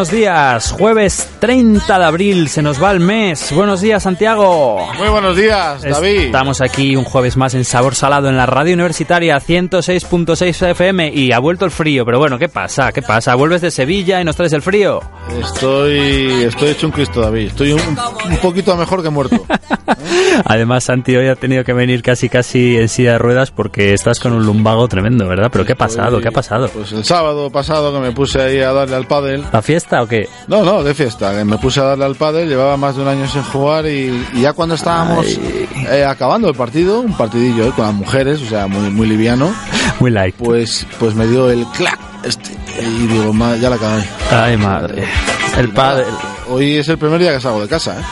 buenos días. Jueves 30 de abril, se nos va el mes. Buenos días, Santiago. Muy buenos días, David. Estamos aquí un jueves más en Sabor Salado en la radio universitaria 106.6 FM y ha vuelto el frío. Pero bueno, ¿qué pasa? ¿Qué pasa? ¿Vuelves de Sevilla y nos traes el frío? Estoy, estoy hecho un Cristo, David. Estoy un, un poquito mejor que muerto. Además, Santi hoy ha tenido que venir casi casi en silla de ruedas porque estás con un lumbago tremendo, ¿verdad? ¿Pero qué ha pasado? ¿Qué ha pasado? Pues el sábado pasado que me puse ahí a darle al pádel. ¿La fiesta o qué? No, no, de fiesta. Que me puse a darle al pádel, llevaba más de un año sin jugar y, y ya cuando estábamos eh, acabando el partido, un partidillo eh, con las mujeres, o sea, muy, muy liviano, Muy light. pues, pues me dio el clac este, y digo, "Ma- ya la acabé. Ay, madre. El padre. Hoy es el primer día que salgo de casa, ¿eh?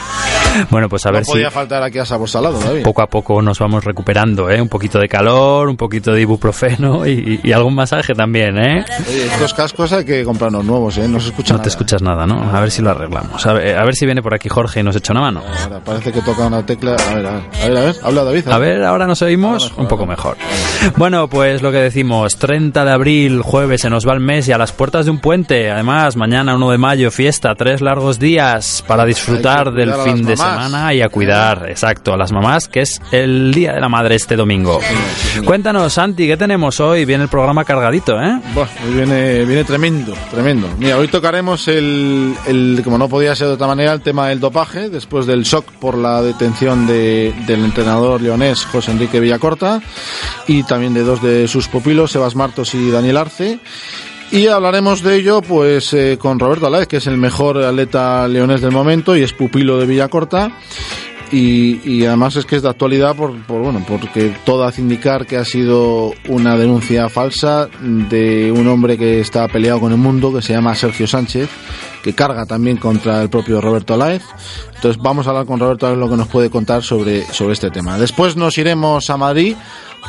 Bueno, pues a No ver si podía faltar aquí a Sabor Salado, David. poco a poco nos vamos recuperando, ¿eh? Un poquito de calor, un poquito de ibuprofeno y, y algún masaje también, ¿eh? Oye, estos cascos hay que comprarnos nuevos, ¿eh? No se escucha No nada. te escuchas nada, ¿no? A ver si lo arreglamos. A ver, a ver si viene por aquí Jorge y nos echa una mano. Ahora, parece que toca una tecla. A ver, a ver, a ver, a ver. Habla David. A ver, ahora nos oímos mejor, un poco mejor. Bueno, pues lo que decimos, 30 de abril, jueves, se nos va el mes y a las puertas de un puente. Además, mañana 1 de mayo, fiesta, tres largos días para disfrutar del fin de mamás. Semana y a cuidar, exacto, a las mamás, que es el Día de la Madre este domingo. Cuéntanos, Santi, ¿qué tenemos hoy? Viene el programa cargadito, ¿eh? Buah, hoy viene, viene tremendo, tremendo. Mira, hoy tocaremos el, el, como no podía ser de otra manera, el tema del dopaje, después del shock por la detención de, del entrenador leonés José Enrique Villacorta y también de dos de sus pupilos, Sebas Martos y Daniel Arce. Y hablaremos de ello pues eh, con Roberto Aláez, que es el mejor atleta leonés del momento y es pupilo de Villacorta. Y, y además es que es de actualidad por, por, bueno porque todo hace indicar que ha sido una denuncia falsa de un hombre que está peleado con el mundo que se llama Sergio Sánchez que carga también contra el propio Roberto Alaez entonces vamos a hablar con Roberto a lo que nos puede contar sobre, sobre este tema después nos iremos a Madrid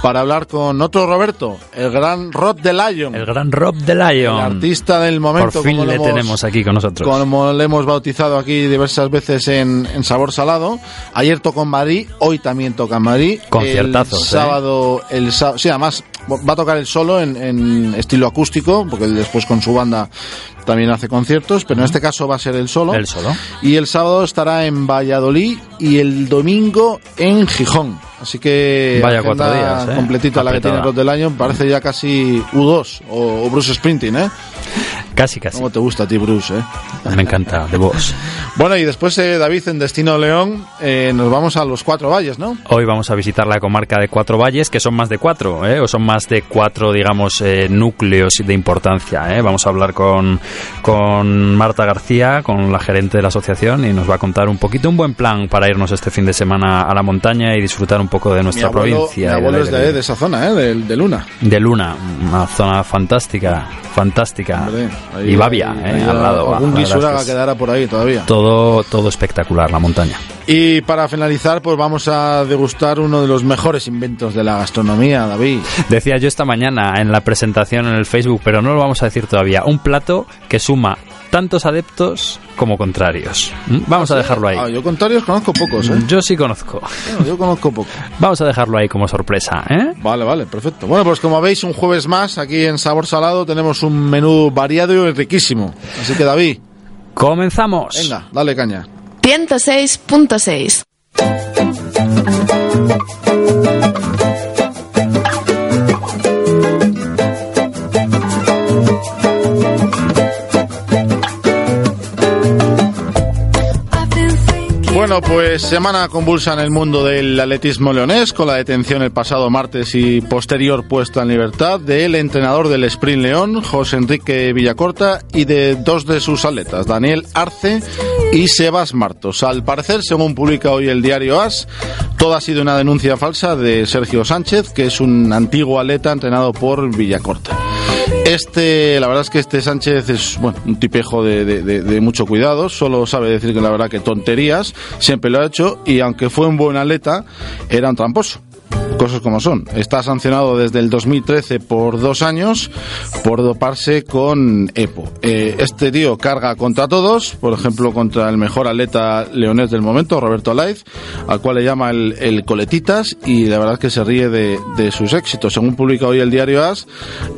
para hablar con otro Roberto el gran Rod de Lion El gran Rob de el Lion. artista del momento Por fin como le hemos- tenemos aquí con nosotros. como le hemos bautizado aquí diversas veces en, en Sabor Salado. Ayer tocó en Madrid, hoy también toca en Madrid. Conciertazos, El ¿eh? sábado, el sá- sí, además va a tocar el solo en, en estilo acústico, porque después con su banda también hace conciertos, pero en este caso va a ser el solo. El solo. Y el sábado estará en Valladolid y el domingo en Gijón. Así que Vaya cuatro días, ¿eh? completita la que tiene. Rod del año, parece ya casi U2 o, o Bruce Sprinting, ¿eh? Casi, casi. ¿Cómo te gusta a ti Bruce, eh? Me encanta, de vos. Bueno, y después, eh, David, en Destino León, eh, nos vamos a los Cuatro Valles, ¿no? Hoy vamos a visitar la comarca de Cuatro Valles, que son más de cuatro, ¿eh? o son más de cuatro, digamos, eh, núcleos de importancia. ¿eh? Vamos a hablar con, con Marta García, con la gerente de la asociación, y nos va a contar un poquito un buen plan para irnos este fin de semana a la montaña y disfrutar un poco de nuestra mi abuelo, provincia. mi abuelo del es de, de esa zona, ¿eh? De, de Luna. De Luna, una zona fantástica, fantástica. Ahí- y Babia, ahí- ¿eh? al lado. Algún guisuraga quedará por ahí todavía. Todo, todo espectacular, la montaña. Y para finalizar, pues vamos a degustar uno de los mejores inventos de la gastronomía, David. Decía yo esta mañana en la presentación en el Facebook, pero no lo vamos a decir todavía. Un plato que suma tantos adeptos como contrarios. ¿Mm? Vamos a dejarlo ahí. Ah, yo contrarios conozco pocos, ¿eh? Yo sí conozco. Bueno, yo conozco pocos. Vamos a dejarlo ahí como sorpresa, ¿eh? Vale, vale, perfecto. Bueno, pues como veis, un jueves más aquí en Sabor Salado tenemos un menú variado y riquísimo. Así que, David, Comenzamos. venga, dale caña. 106.6. Bueno, pues semana convulsa en el mundo del atletismo leonés con la detención el pasado martes y posterior puesta en libertad del entrenador del Sprint León, José Enrique Villacorta, y de dos de sus atletas, Daniel Arce y Sebas Martos. Al parecer, según publica hoy el diario AS, todo ha sido una denuncia falsa de Sergio Sánchez, que es un antiguo atleta entrenado por Villacorta. Este, la verdad es que este Sánchez es bueno, un tipejo de, de- mucho cuidado, solo sabe decir que la verdad que tonterías, siempre lo ha hecho y aunque fue un buen atleta, era un tramposo. Cosas como son. Está sancionado desde el 2013 por dos años por doparse con EPO. Eh, este tío carga contra todos, por ejemplo, contra el mejor atleta leonés del momento, Roberto Alaiz, al cual le llama el, Coletitas y la verdad es que se ríe de, sus éxitos. Según publica hoy el diario AS,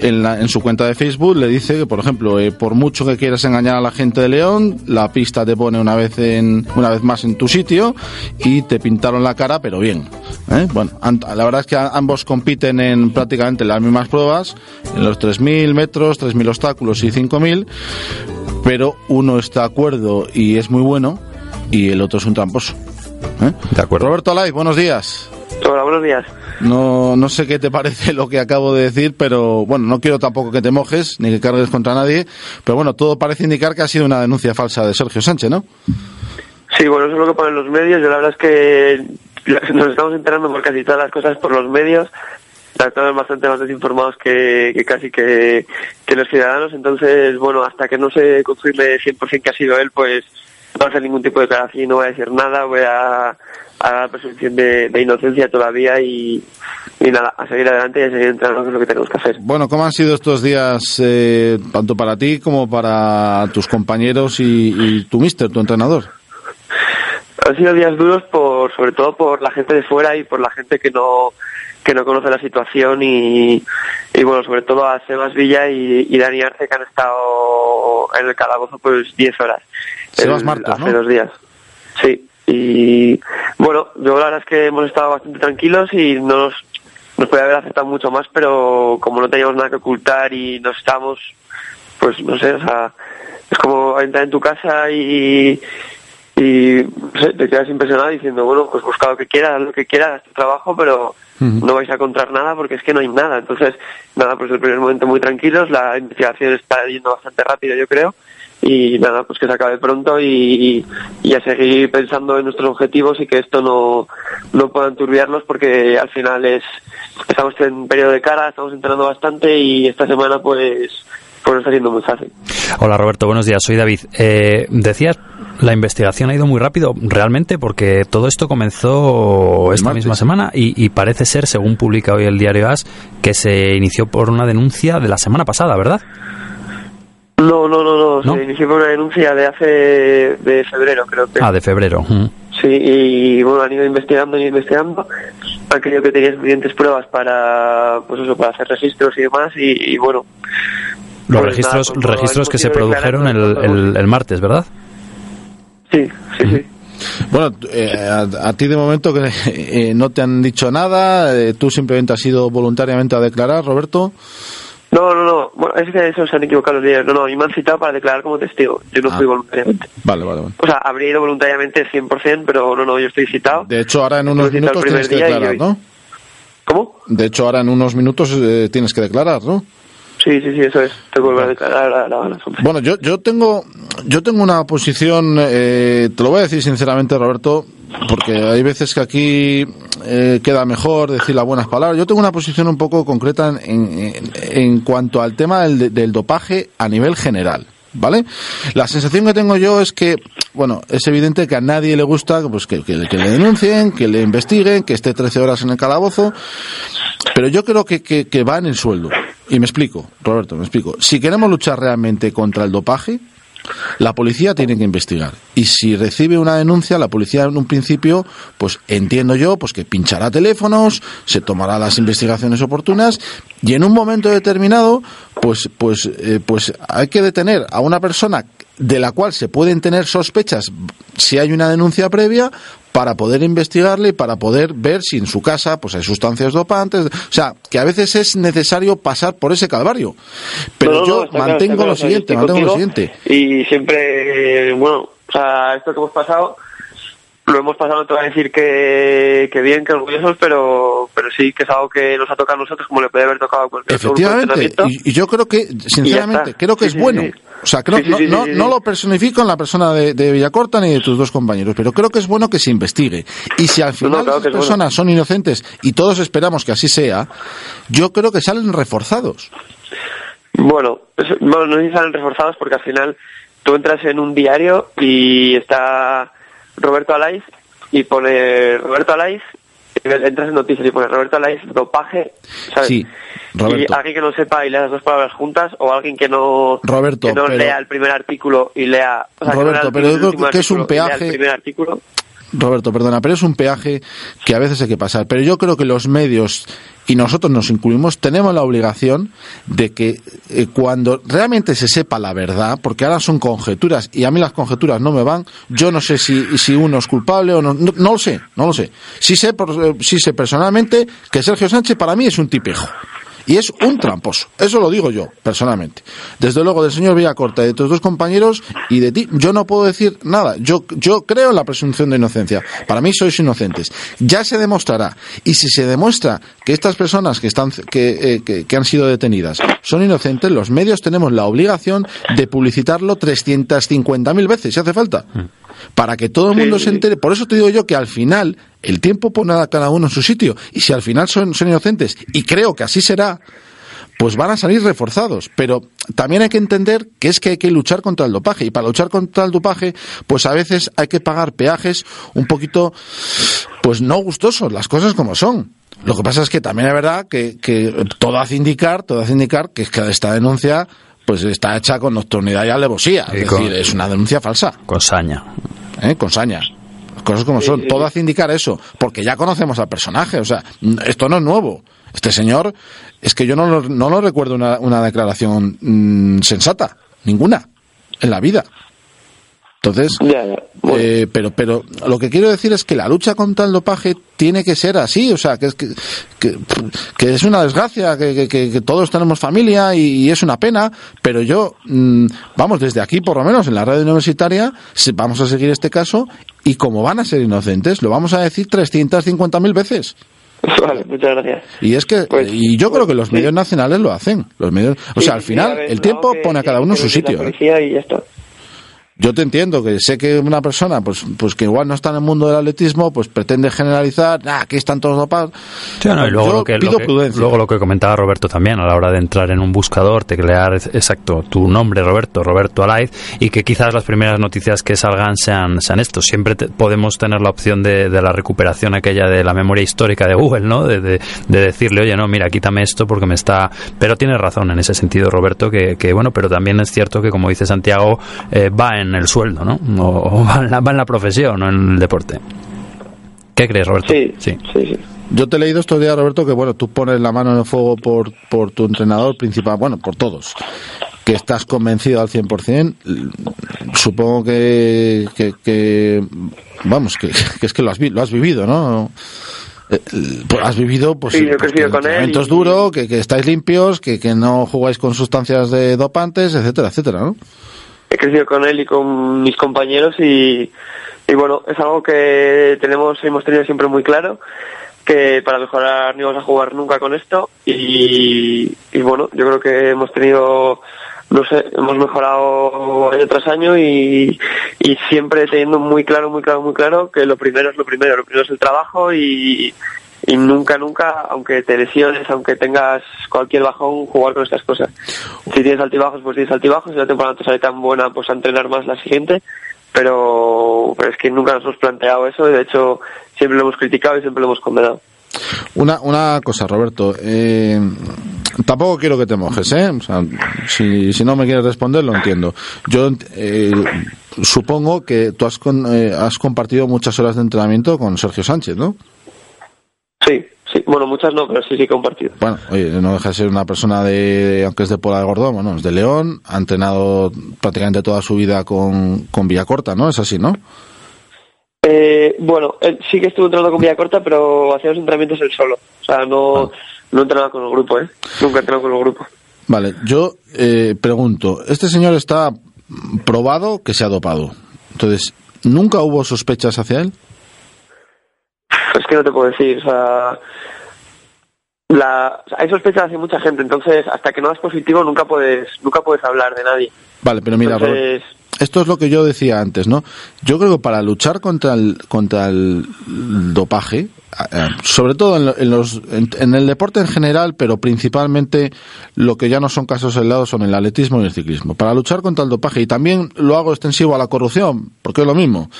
en, en su cuenta de Facebook le dice que, por ejemplo, eh, por mucho que quieras engañar a la gente de León, la pista te pone una vez, en, una vez más en tu sitio y te pintaron la cara, pero bien. ¿eh? Bueno, la verdad es que ambos compiten en prácticamente las mismas pruebas, en los 3.000 metros, 3.000 obstáculos y 5.000, pero uno está de acuerdo y es muy bueno y el otro es un tramposo. ¿eh? De acuerdo. Roberto Alay, buenos días. Hola, buenos días. No, no sé qué te parece lo que acabo de decir, pero bueno, no quiero tampoco que te mojes ni que cargues contra nadie, pero bueno, todo parece indicar que ha sido una denuncia falsa de Sergio Sánchez, ¿no? Sí, bueno, eso es lo que ponen los medios. Yo la verdad es que nos estamos enterando por casi todas las cosas por los medios. Estamos bastante más desinformados que, casi que, los ciudadanos. Entonces, bueno, hasta que no se confirme 100% que ha sido él, pues no va a hacer ningún tipo de declaración, no voy a decir nada, voy a, a dar presunción de, inocencia todavía y, nada, a seguir adelante y a seguir entrando, que es lo que tenemos que hacer. Bueno, ¿cómo han sido estos días, eh, tanto para ti como para tus compañeros y, y tu mister, tu entrenador? Han sido días duros por, sobre todo por la gente de fuera y por la gente que no, que no conoce la situación y, y bueno, sobre todo a Sebas Villa y, Dani Arce que han estado en el calabozo pues 10 horas. Sebas Martos, Hace dos días. Sí. Y bueno, yo la verdad es que hemos estado bastante tranquilos y no nos, nos podía haber aceptado mucho más, pero como no teníamos nada que ocultar y no estamos, pues no sé, o sea, es como entrar en tu casa y, y te quedas impresionado diciendo, bueno, pues busca lo que quieras, lo que quieras, tu trabajo, pero no vais a encontrar nada porque es que no hay nada. Entonces, nada, pues el primer momento muy tranquilos, la investigación está yendo bastante rápido, yo creo, y nada, pues que se acabe pronto y, y, a seguir pensando en nuestros objetivos y que esto no, no pueda enturbiarlos porque al final es, estamos en periodo de cara, estamos entrenando bastante y esta semana pues pues está siendo muy fácil. Hola Roberto, buenos días, soy David. Eh, decías, la investigación ha ido muy rápido, realmente, porque todo esto comenzó esta misma semana y, parece ser, según publica hoy el diario AS, que se inició por una denuncia de la semana pasada, ¿verdad? No, no, no, no, se inició por una denuncia de hace, de febrero, creo que. Ah, de febrero. Sí, y bueno, han ido investigando y investigando, han creído que tenían suficientes pruebas para, pues eso, para hacer registros y demás, y bueno, los pues registros, registros que se produjeron el, el, martes, ¿verdad? Sí, sí, sí. Bueno, eh, a, ti de momento que eh, no te han dicho nada, eh, tú simplemente has ido voluntariamente a declarar, Roberto. No, no, no. Bueno, es que eso se han equivocado los días. No, no, y me han citado para declarar como testigo. Yo no ah. fui voluntariamente. Vale, vale, vale. O sea, habría ido voluntariamente 100%, pero no, no, yo estoy citado. De hecho, ahora en unos minutos tienes que declarar, ¿no? ¿Cómo? De hecho, ahora en unos minutos tienes que declarar, ¿no? Sí, sí, sí, eso es. Tengo que volver a declarar la, Bueno, yo, yo tengo yo tengo una posición, eh, te lo voy a decir sinceramente, Roberto, porque hay veces que aquí eh, queda mejor decir las buenas palabras. Yo tengo una posición un poco concreta en, en, cuanto al tema del, del dopaje a nivel general. ¿Vale? La sensación que tengo yo es que, bueno, es evidente que a nadie le gusta pues, que, que, le denuncien, que le investiguen, que esté 13 horas en el calabozo, pero yo creo que, que va en el sueldo. Y me explico, Roberto, me explico. Si queremos luchar realmente contra el dopaje, la policía tiene que investigar. Y si recibe una denuncia, la policía en un principio, pues entiendo yo, pues que pinchará teléfonos, se tomará las investigaciones oportunas y en un momento determinado, pues, pues, eh, pues hay que detener a una persona de la cual se pueden tener sospechas si hay una denuncia previa para poder investigarle y para poder ver si en su casa pues hay sustancias dopantes. O sea, que a veces es necesario pasar por ese calvario. Pero yo mantengo lo siguiente, mantengo lo siguiente. Y siempre, bueno, o sea, esto que hemos pasado lo hemos pasado, no te voy a decir que, que bien, que orgullosos, pero, pero sí que es algo que nos ha tocado a nosotros como le puede haber tocado a cualquier Efectivamente, y, y, yo creo que, sinceramente, creo que es bueno. O sea, creo, no, no, lo personifico en la persona de, de, Villacorta ni de tus dos compañeros, pero creo que es bueno que se investigue. Y si al final las personas son inocentes, y todos esperamos que así sea, yo creo que salen reforzados. Bueno, bueno no salen reforzados porque al final tú entras en un diario y está Roberto Alaiz y pone Roberto Alaiz entras en noticias y pones Roberto Alaiz, dopaje, ¿sabes? Sí, Roberto. Y alguien que no sepa y lea las dos palabras juntas, o alguien que no, Roberto, que no pero- lea el primer artículo y lea... O sea, que no lea Roberto, el pero yo creo que es un peaje- El primer artículo. Roberto, perdona, pero es un peaje que a veces hay que pasar. Pero yo creo que los medios, y nosotros nos incluimos, tenemos la obligación de que eh, cuando realmente se sepa la verdad, porque ahora son conjeturas, y a mí las conjeturas no me van, yo no sé si, si uno es culpable o no, no, no lo sé, no lo sé. Sí sé, por- eh, sí sé personalmente que Sergio Sánchez para mí es un tipejo. Y es un tramposo. Eso lo digo yo, personalmente. Desde luego, del señor Villacorta de tus dos compañeros y de ti, yo no puedo decir nada. Yo, yo creo en la presunción de inocencia. Para mí sois inocentes. Ya se demostrará. Y si se demuestra que estas personas que, están, que, eh, que, han sido detenidas son inocentes, los medios tenemos la obligación de publicitarlo 350.000 veces, si hace falta. Para que todo el mundo Sí. se entere. Por eso te digo yo que al final el tiempo pone a cada uno en su sitio. Y si al final son, son inocentes, y creo que así será, pues van a salir reforzados. Pero también hay que entender que es que hay que luchar contra el dopaje. Y para luchar contra el dopaje, pues a veces hay que pagar peajes un poquito, pues no gustosos, las cosas como son. Lo que pasa es que también es verdad que, que todo hace indicar, todo hace indicar que, que esta denuncia pues está hecha con nocturnidad y alevosía. Y Es con- decir, es una denuncia falsa. Con saña. ¿eh? con saña. Las cosas como son. Todo hace indicar eso, porque ya conocemos al personaje. O sea, esto no es nuevo. Este señor, es que yo no lo, no lo recuerdo una, una declaración mm, sensata, ninguna, en la vida. Entonces, Ya, ya. Bueno. eh, pero, pero lo que quiero decir es que la lucha contra el dopaje tiene que ser así, o sea, que es, que, que, que es una desgracia, que, que- todos tenemos familia y, y es una pena, pero yo, mm, vamos, desde aquí por lo menos en la red universitaria, vamos a seguir este caso y como van a ser inocentes, lo vamos a decir 350.000 veces. Vale, muchas gracias. Y es que, Pues, y yo creo pues, que los sí. medios nacionales lo hacen. Los medios, o sea, al final, el tiempo pone a cada uno en su sitio. ¿eh? y ya está. Yo te entiendo que sé que una persona, pues, pues que igual no está en el mundo del atletismo, pues pretende generalizar, ah, aquí están todos dopados. Sí, no, y luego, Yo lo que, pido lo que- prudencia. luego lo que comentaba Roberto también, a la hora de entrar en un buscador, teclear ex- exacto tu nombre, Roberto, Roberto Alaiz, y que quizás las primeras noticias que salgan sean, sean estos. Siempre te- podemos tener la opción de, de la recuperación aquella de la memoria histórica de Google, ¿no? De, de- de decirle, oye, no, mira, quítame esto porque me está... Pero tienes razón en ese sentido, Roberto, que, que bueno, pero también es cierto que, como dice Santiago, eh, va en el sueldo, ¿no? O, o va, en la, va en la profesión, no en el deporte. ¿Qué crees, Roberto? Sí, sí, sí. Yo te he leído estos días, Roberto, que bueno, tú pones la mano en el fuego por, por tu entrenador principal, bueno, por todos, que estás convencido al 100%. Supongo que, que, que vamos, que, que es que lo has, vi- lo has vivido, ¿no? Eh, pues has vivido, pues, Sí, yo he pues, que el con él entrenamiento y- es duro, que, que estáis limpios, que, que no jugáis con sustancias de dopantes, etcétera, etcétera, ¿no? He crecido con él y con mis compañeros y, bueno, es algo que tenemos, hemos tenido siempre muy claro, que para mejorar no íbamos a jugar nunca con esto y, bueno, yo creo que hemos tenido, no sé, hemos mejorado año tras año y siempre teniendo muy claro, muy claro, muy claro que lo primero es lo primero, lo primero es el trabajo y, y nunca, nunca, aunque te lesiones, aunque tengas cualquier bajón, jugar con estas cosas. Si tienes altibajos, pues tienes altibajos. Si la temporada te sale tan buena, pues a entrenar más la siguiente. Pero, pero es que nunca nos hemos planteado eso y de hecho siempre lo hemos criticado y siempre lo hemos condenado. Una, una cosa, Roberto. Eh, tampoco quiero que te mojes, ¿eh? O sea, si, si no me quieres responder, lo entiendo. Yo eh, supongo que tú has, con- eh, has compartido muchas horas de entrenamiento con Sergio Sánchez, ¿no? Sí, sí. Bueno, muchas no, pero sí, sí compartido. Bueno, oye, no deja de ser una persona de, aunque es de Pola de Gordón, bueno, es de León, ha entrenado prácticamente toda su vida con, con Villacorta, ¿no? Es así, ¿no? Eh, bueno, sí que estuvo entrenando con Villa Corta, pero hacía los entrenamientos él solo. O sea, no, no entrenaba con el grupo, ¿eh? Nunca he entrenado con el grupo. Vale, yo eh, pregunto, este señor está probado que se ha dopado. Entonces, ¿nunca hubo sospechas hacia él? Es que no te puedo decir, o sea, la, o sea, hay sospechas hacia mucha gente, entonces hasta que no das positivo nunca puedes, nunca puedes hablar de nadie. Vale, pero mira, Entonces, esto es lo que yo decía antes, ¿no? Yo creo que para luchar contra el, contra el dopaje, sobre todo en, en los, en, en el deporte en general, pero principalmente lo que ya no son casos aislados son el atletismo y el ciclismo. Para luchar contra el dopaje, y también lo hago extensivo a la corrupción, porque es lo mismo,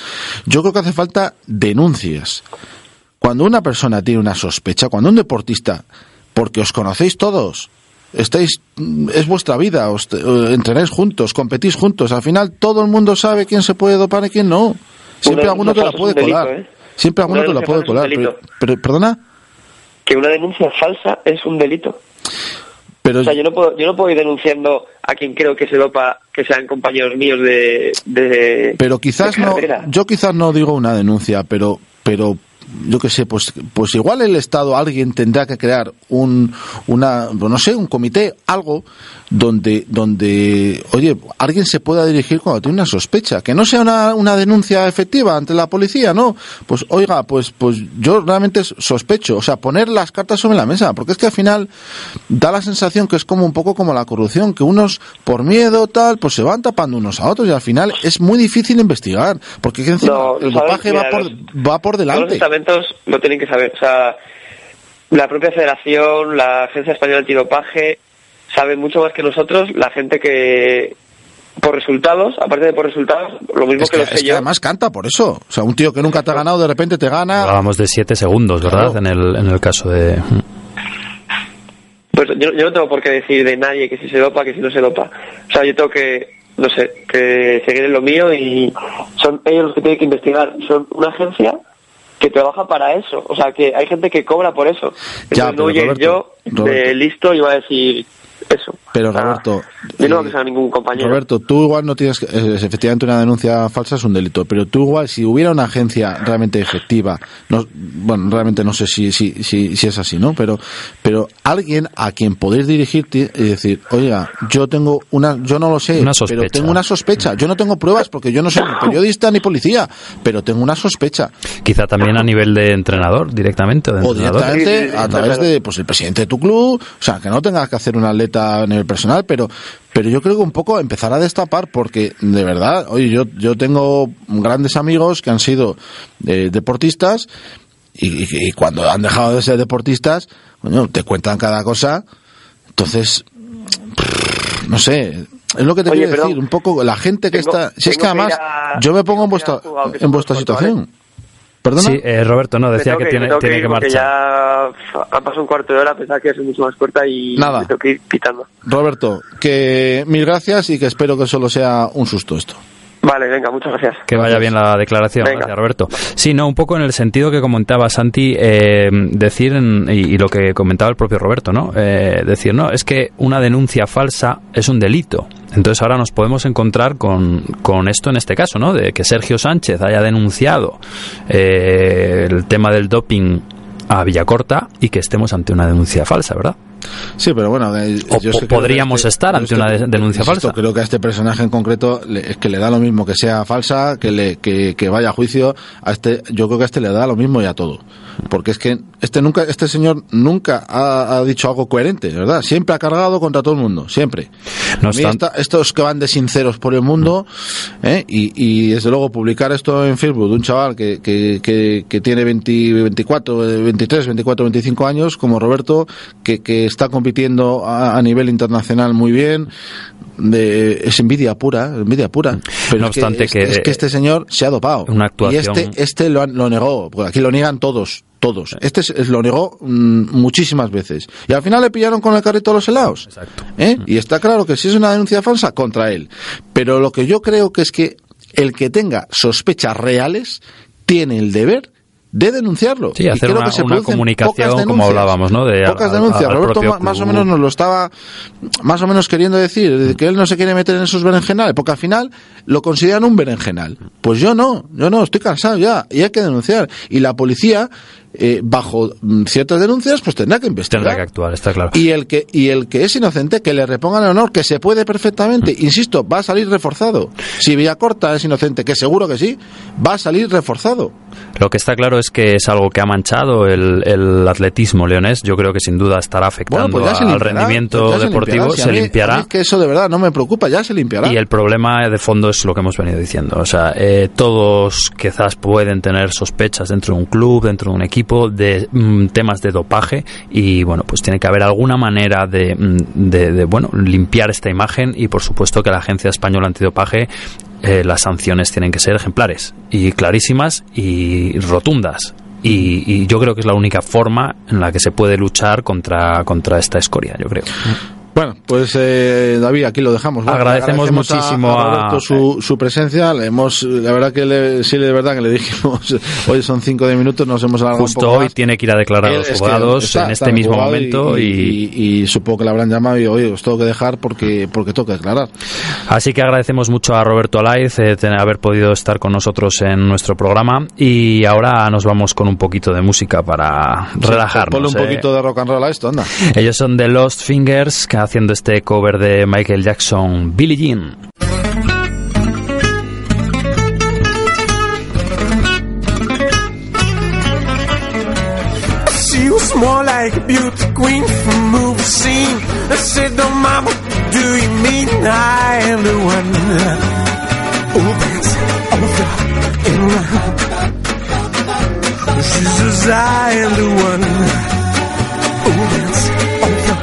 yo creo que hace falta denuncias. Cuando una persona tiene una sospecha, cuando un deportista, porque os conocéis todos, estáis, mm, es vuestra vida, os, eh, entrenáis juntos, competís juntos, al final todo el mundo sabe quién se puede dopar y quién no. Siempre Una alguno te la puede un colar. delito, ¿eh? Siempre alguno te la puede colar. Pero, delito. pero- ¿Perdona? Que una denuncia falsa es un delito. Pero, O sea, yo no puedo, yo no puedo ir denunciando a quien creo que se dopa que sean compañeros míos de, de pero quizás de no, yo quizás no digo una denuncia, pero, pero yo qué sé, pues, pues igual el Estado, alguien tendrá que crear un, una, no sé, un comité, algo, donde, donde, oye, alguien se pueda dirigir cuando tiene una sospecha, que no sea una, una denuncia efectiva ante la policía, no, pues oiga, pues, pues yo realmente sospecho, o sea, poner las cartas sobre la mesa, porque es que al final da la sensación que es como un poco como la corrupción, que unos por miedo tal, pues se van tapando unos a otros y al final es muy difícil investigar, porque que encima No, el dopaje va por, va por delante. Estamentos lo tienen que saber. O sea, la propia federación, la Agencia Española Antidopaje, saben mucho más que nosotros, la gente que por resultados, aparte de por resultados, lo mismo Es que, que, lo sé es que yo. además canta por eso. O sea, un tío que nunca te ha ganado de repente te gana. Hablábamos de 7 segundos, ¿verdad? Claro. En, el, en el caso de... Pues yo, yo no tengo por qué decir de nadie que si se dopa, que si no se dopa. O sea, yo tengo que, no sé, que seguir en lo mío y son ellos los que tienen que investigar. Son una agencia que trabaja para eso. O sea, que hay gente que cobra por eso. Ya, Entonces no Roberto, yo de Roberto. listo iba a decir eso. Pero O sea, Roberto, yo no eh, ningún compañero. Roberto, tú igual no tienes que, eh, efectivamente una denuncia falsa es un delito, pero tú igual si hubiera una agencia realmente efectiva, no, bueno, realmente no sé si, si, si, si es así, ¿no? Pero, pero alguien a quien podéis dirigirte y decir, oiga, yo tengo una, yo no lo sé, Una pero sospecha. tengo una sospecha, yo no tengo pruebas porque yo no soy ni periodista ni policía, pero tengo una sospecha. Quizá también a nivel de entrenador, directamente. O, de O directamente Sí, sí, sí, a través de pues el presidente de tu club, o sea, que no tengas que hacer un atleta a personal, pero pero yo creo que un poco empezar a destapar porque de verdad, oye, yo yo tengo grandes amigos que han sido eh, deportistas y, y- y cuando han dejado de ser deportistas, coño, te cuentan cada cosa, entonces no sé, es lo que te Oye, quiero perdón. decir, un poco la gente que Tengo- está, si es que además a- yo me pongo en vuestra en vuestra situación. ¿Perdona? Sí, eh, Roberto, no, decía que, me tiene, tiene que porque marchar. ya ha pasado un cuarto de hora, pensaba que ser mucho más corta y Nada. me tengo que ir pitando. Roberto, que mil gracias y que espero que solo sea un susto esto. Vale, venga, muchas gracias. Que vaya bien la declaración, Venga. gracias Roberto. Sí, no, un poco en el sentido que comentaba Santi, eh, decir, y lo que comentaba el propio Roberto, ¿no? Eh, decir, no, es que una denuncia falsa es un delito. Entonces ahora nos podemos encontrar con, con esto en este caso, ¿no? De que Sergio Sánchez haya denunciado eh, el tema del doping a Villacorta y que estemos ante una denuncia falsa, ¿verdad? Sí, pero bueno, O yo podríamos que estar ante que- una de- denuncia insisto, falsa. Creo que a este personaje en concreto le- es que le da lo mismo que sea falsa, que le que, que vaya a juicio. A este, yo creo que a este le da lo mismo y a todo, porque es que este nunca, este señor nunca ha, ha dicho algo coherente, ¿verdad? Siempre ha cargado contra todo el mundo, siempre. No A mí obstante- esta- estos que van de sinceros por el mundo, ¿eh? y, y desde luego publicar esto en Facebook de un chaval que, que, tiene 20, 24, eh, 23, 24, 25 años, como Roberto, que, que está compitiendo a, a nivel internacional muy bien, de, es envidia pura, envidia pura. Pero No es que obstante que- es que este señor se ha dopado. Una actuación- Y este, este lo, lo negó, porque aquí lo niegan todos. Todos. Este es- lo negó mm, muchísimas veces. Y al final le pillaron con el carrito de los helados. Exacto. ¿Eh? Y está claro que si es una denuncia falsa, contra él. Pero lo que yo creo que es que el que tenga sospechas reales tiene el deber de denunciarlo. Sí, Y hacer creo una- que se una comunicación, como hablábamos, ¿no? De pocas denuncias. Roberto ma- más o menos nos lo estaba más o menos queriendo decir, de que él no se quiere meter en esos berenjenales, porque al final lo consideran un berenjenal. Pues yo no, yo no, estoy cansado ya, y hay que denunciar. Y la policía, eh, bajo mm, ciertas denuncias, pues tendrá que investigar. Tendrá que actuar, está claro. Y el que y el que es inocente que le repongan el honor, que se puede perfectamente, insisto, va a salir reforzado. Si Villacorta es inocente, que seguro que sí, va a salir reforzado. Lo que está claro es que es algo que ha manchado el, el atletismo leonés. Yo creo que sin duda estará afectando Bueno, pues se al rendimiento se deportivo. limpiará. Si a se a limpiará. mí es que eso de verdad no me preocupa, ya se limpiará. Y el problema de fondo es lo que hemos venido diciendo. O sea, eh, todos quizás pueden tener sospechas dentro de un club, dentro de un equipo, de mm, temas de dopaje. Y bueno, pues tiene que haber alguna manera de, mm, de, bueno, limpiar esta imagen. Y por supuesto que la Agencia Española Antidopaje. eh, las sanciones tienen que ser ejemplares y clarísimas y rotundas y, y yo creo que es la única forma en la que se puede luchar contra, contra esta escoria, yo creo. Bueno, pues eh, David, aquí lo dejamos. Agradecemos muchísimo a, a- Roberto su, su presencia. Le hemos, la verdad que le, sí, de verdad que le dijimos, hoy son cinco de minutos, nos hemos alargado un Justo poco hoy más. tiene que ir a declarar a los es que en este mismo momento y, y, y supongo que le habrán llamado y oye, os tengo que dejar porque porque tengo que declarar. Así que agradecemos mucho a Roberto Alaiz eh, tener- haber podido estar con nosotros en nuestro programa y ahora nos vamos con un poquito de música para relajarnos. Ponle un eh. poquito de rock and roll a esto, anda. Ellos son The Lost Fingers que haciendo este cover de Michael Jackson, Billie Jean. She was more like a beauty queen from movie scene. I said, "No, mama, do you mean I am the one who dance over and round?" She says, "I am the one who dance over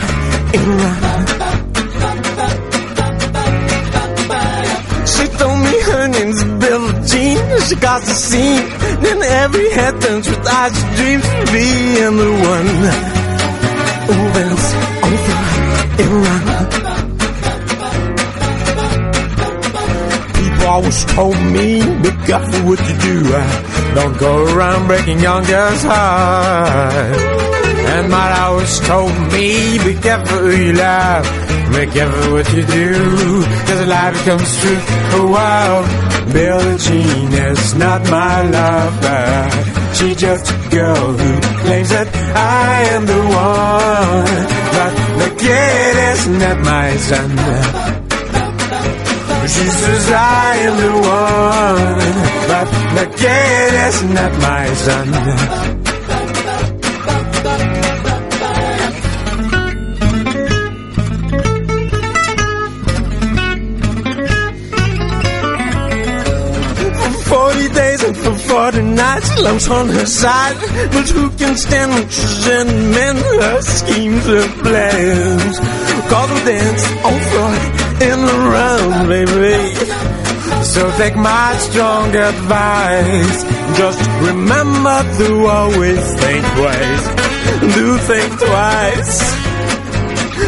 and round." She got the scene. Then every head turns with eyes she dreams of being the one who bends over and around. People always told me, be careful what you do. Uh, don't go around breaking young girls' hearts. And my always told me, be careful who you love. Be careful what you do, cause a life becomes true. Oh wow, Billie Jean is not my lover. She's just a girl who claims that I am the one. But the kid is not my son. She says I am the one, but the kid is not my son. 40 for 40 nights, love's on her side. But who can stand when she's in men, her schemes, and plans? Cause we dance on floor in the round, baby. So take my strong advice. Just remember to always think twice. Do think twice.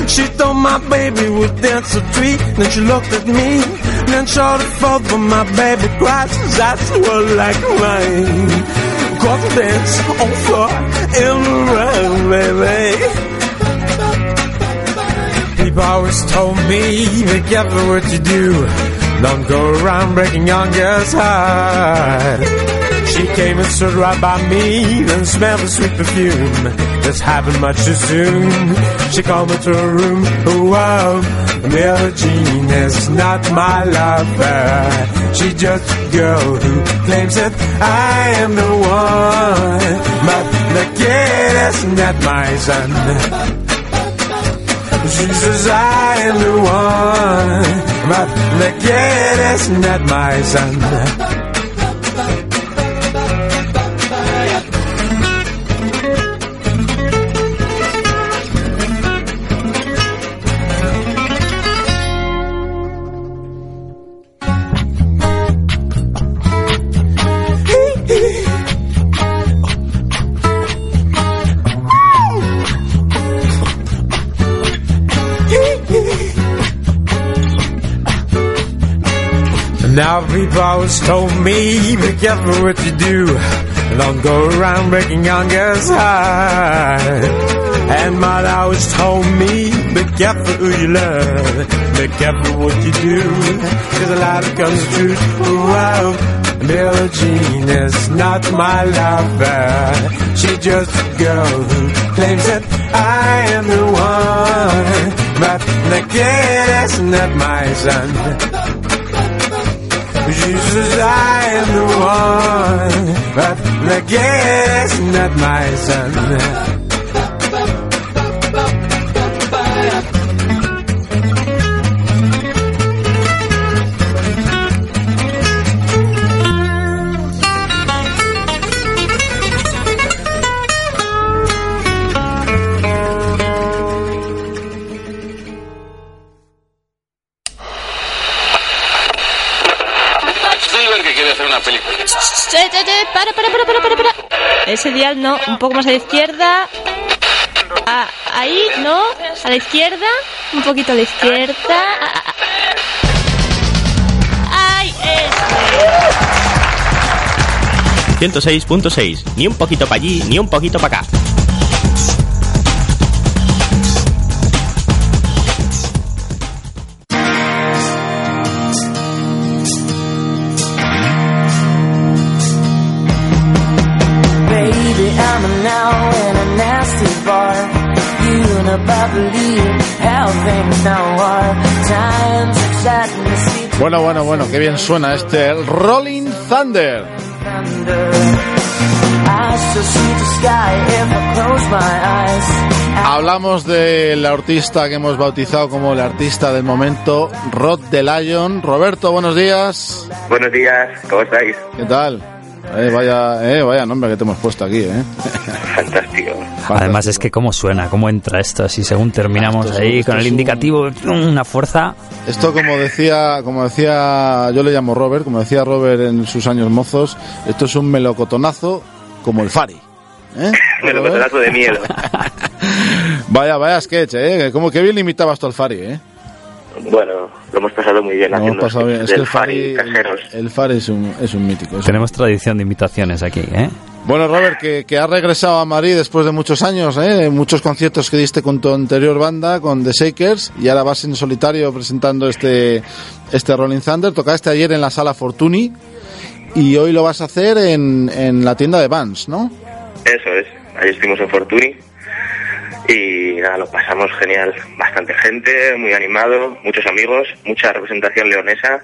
She thought my baby would dance a tweet. Then she looked at me. Then showed it forth when my baby cried. His eyes were like mine. We dance on floor in the round, baby. People always told me, be careful what you do. Don't go around breaking young girls' heart. She came and stood right by me, then smelled the sweet perfume. This happened much too soon. She called me to her room. Oh wow, Billie Jean is not my lover. She's just a girl who claims that I am the one. But the kid is not my son. She says I am the one, but the kid is not my son. Now people always told me, be careful what you do. Don't go around breaking young girls' heart. And mother always told me, be careful who you love. Be careful what you do. Cause a lot of comes true. Wow. Billie Jean is not my lover. She's just a girl who claims that I am the one. But the kid is not my son. Jesus, I am the one, but kid is not my son. Ese dial no, un poco más a la izquierda. Ah, ahí, no, a la izquierda, un poquito a la izquierda. ¡Ay, eso! 106.6. Ni un poquito para allí, ni un poquito para acá. Bien suena este Rolling Thunder. Hablamos del artista que hemos bautizado como el artista del momento, Rod the Lion. Roberto, buenos días. Buenos días, ¿cómo estáis? ¿Qué tal? Eh, vaya, eh, vaya nombre que te hemos puesto aquí, ¿eh? Fantástico. Además es que cómo suena, cómo entra esto, así según terminamos Esto ahí con el un- indicativo, una fuerza. Esto como decía, como decía, yo le llamo Robert, como decía Robert en sus años mozos, esto es un melocotonazo como el Fari. ¿eh? Me lo Robert? trato de miedo. Vaya, vaya sketch, ¿eh? Como que bien limitabas tú al Fari, ¿eh? Bueno, lo hemos pasado muy bien Lo hemos pasado bien. Es que el Fari, el Fari es un, es un mítico. es un- Tenemos tradición de invitaciones aquí, ¿eh? Bueno, Robert, que, que has regresado a Madrid después de muchos años, ¿eh? Muchos conciertos que diste con tu anterior banda, con The Shakers, y ahora vas en solitario presentando este, este Rolling Thunder. Tocaste ayer en la sala Fortuny y hoy lo vas a hacer en, en la tienda de Vans, ¿no? Eso es. Ahí estuvimos en Fortuny y nada, lo pasamos genial. Bastante gente, muy animado, muchos amigos, mucha representación leonesa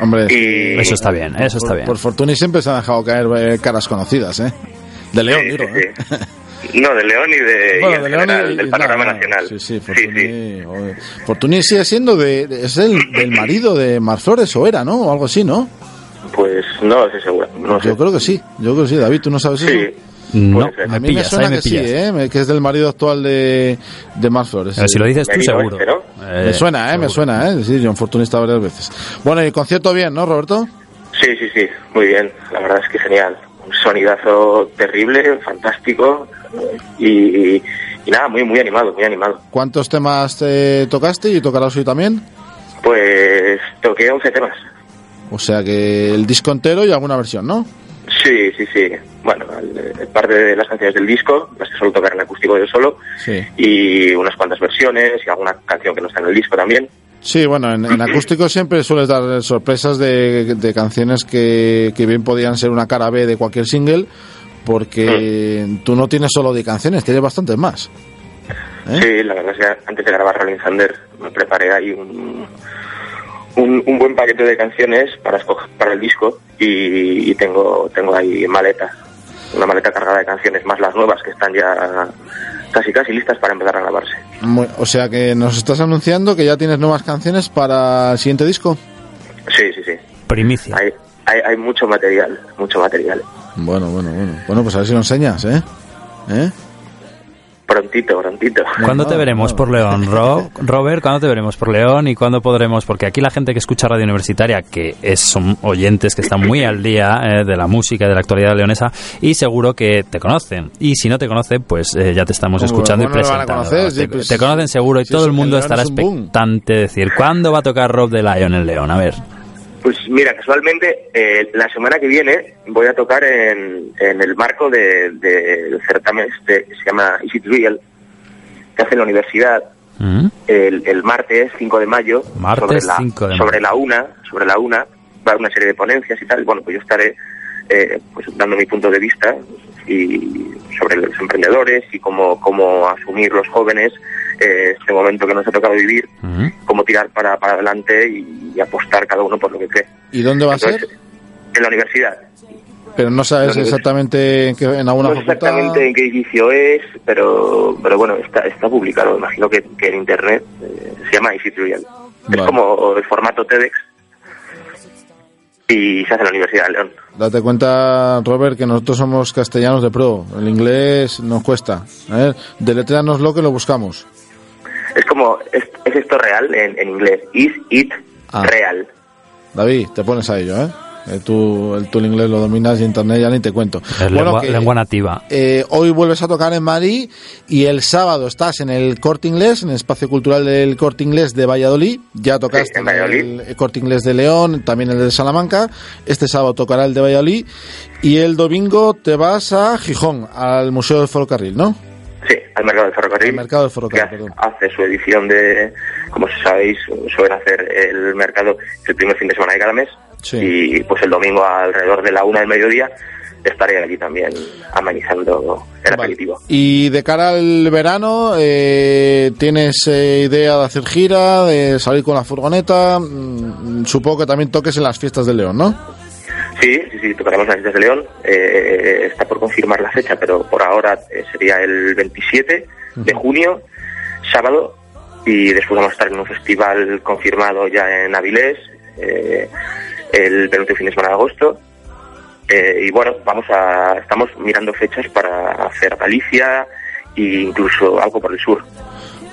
Hombre, y... Eso está bien, eso está por, bien. por Fortuny siempre se han dejado caer eh, caras conocidas, ¿eh? De León, Sí, digo, sí, ¿eh? sí. No, de León y, de, Bueno, en de León general, y- del panorama no, no, nacional. Sí, sí, sí, Fortuny. Fortuny sigue siendo de, es el del marido de Mar Flores, o era, ¿no? O algo así, ¿no? Pues no estoy seguro. No sé. Yo creo que sí, yo creo que sí, David, ¿tú no sabes eso? Sí. No, Puede ser. me A mí pillas, me ahí me que sí. ¿eh? Me- que es del marido actual de, de Mar Flores. Pero si lo dices tú, seguro. este, ¿no? Eh, Me suena, ¿eh? Me suena, ¿eh? Sí, John Fortuny está varias veces. Bueno, y el concierto bien, ¿no, Roberto? Sí, sí, sí, muy bien. La verdad es que genial. Un sonidazo terrible, fantástico y, y nada, muy, muy animado, muy animado. ¿Cuántos temas eh, tocaste y tocarás hoy también? Pues toqué 11 temas. O sea que el disco entero y alguna versión, ¿no? Sí, sí, sí. Bueno, el- parte de las canciones del disco, las que suelo tocar en acústico yo solo, Sí. y unas cuantas versiones y alguna canción que no está en el disco también. Sí, bueno, en, en acústico siempre sueles dar sorpresas de, de canciones que, que bien podían ser una cara B de cualquier single, porque tú no tienes solo de canciones, tienes bastantes más. ¿Eh? Sí, la verdad es que antes de grabar Rolling Thunder me preparé ahí un, un, un buen paquete de canciones para escoger para el disco y, y tengo tengo ahí maleta, una maleta cargada de canciones más las nuevas que están ya casi casi listas para empezar a grabarse. Muy- O sea que nos estás anunciando que ya tienes nuevas canciones para el siguiente disco. Sí, sí, sí. Primicia. Hay, hay, hay mucho material, mucho material. Bueno, bueno, bueno. Bueno, pues a ver si lo enseñas, ¿eh? ¿Eh? Prontito, prontito. ¿Cuándo te veremos por León, Ro- Robert? ¿Cuándo te veremos por León y cuándo podremos? Porque aquí la gente que escucha Radio Universitaria, que es, son oyentes que están muy al día eh, de la música y de la actualidad leonesa, y seguro que te conocen. Y si no te conocen, pues eh, ya te estamos ¿Cómo- escuchando y no presentando. conocer? Sí, te, pues, te conocen seguro y sí, todo el mundo estará es expectante de decir, ¿cuándo va a tocar Rob de Lion en León? A ver. Pues mira, casualmente eh, la semana que viene voy a tocar en, en el marco de- del certamen este que se llama Is It Real, que hace en la universidad ¿Mm? el, el martes 5 de mayo Martes sobre la 5 de sobre la una sobre la una va a una serie de ponencias y tal bueno pues yo estaré eh, pues dando mi punto de vista y sobre los emprendedores y cómo cómo asumir los jóvenes eh, este momento que nos ha tocado vivir ¿Mm? cómo tirar para, para adelante y, y apostar cada uno por lo que cree ¿Y dónde va a ser? En la universidad Pero no sabes exactamente en, qué, en alguna no sé facultad. exactamente en qué edificio es, pero pero bueno, está está publicado, imagino que, que en internet eh, se llama Easy Trivial. Vale. Es como el formato TEDx y se hace en la Universidad de León. Date cuenta, Robert, que nosotros somos castellanos de pro. El inglés nos cuesta. A ver, deletréanoslo que lo buscamos. Es como, es, es esto real en, en inglés, is it Ah. real. David, te pones a ello, ¿eh? Eh, tú, el, tú el inglés lo dominas y internet ya ni te cuento. Es lengua, lengua nativa. eh, hoy vuelves a tocar en Madrid y el sábado estás en el Corte Inglés, en el Espacio Cultural del Corte Inglés de Valladolid. Ya tocaste Sí, en Valladolid. el Corte Inglés de León, también el de Salamanca. Este sábado tocará el de Valladolid. Y el domingo te vas a Gijón, al Museo del Ferrocarril, ¿no? Al mercado del ferrocarril. Al mercado del que ferrocarril, hace, perdón. hace su edición de, como sabéis, suelen hacer el mercado el primer fin de semana de cada mes. Sí. Y pues el domingo alrededor de la una del mediodía estaré allí también amenizando el Vale. aperitivo. Y de cara al verano, eh, ¿tienes eh, idea de hacer gira, de salir con la furgoneta? Mm, supongo que también toques en las fiestas de León, ¿no? Sí, sí, sí, tocaremos las Islas de León. Eh, está por confirmar la fecha, pero por ahora eh, sería el 27 de junio, sábado, y después vamos a estar en un festival confirmado ya en Avilés, eh, el penúltimo fin de semana de agosto. Eh, y bueno, vamos a, estamos mirando fechas para hacer Galicia e incluso algo por el sur.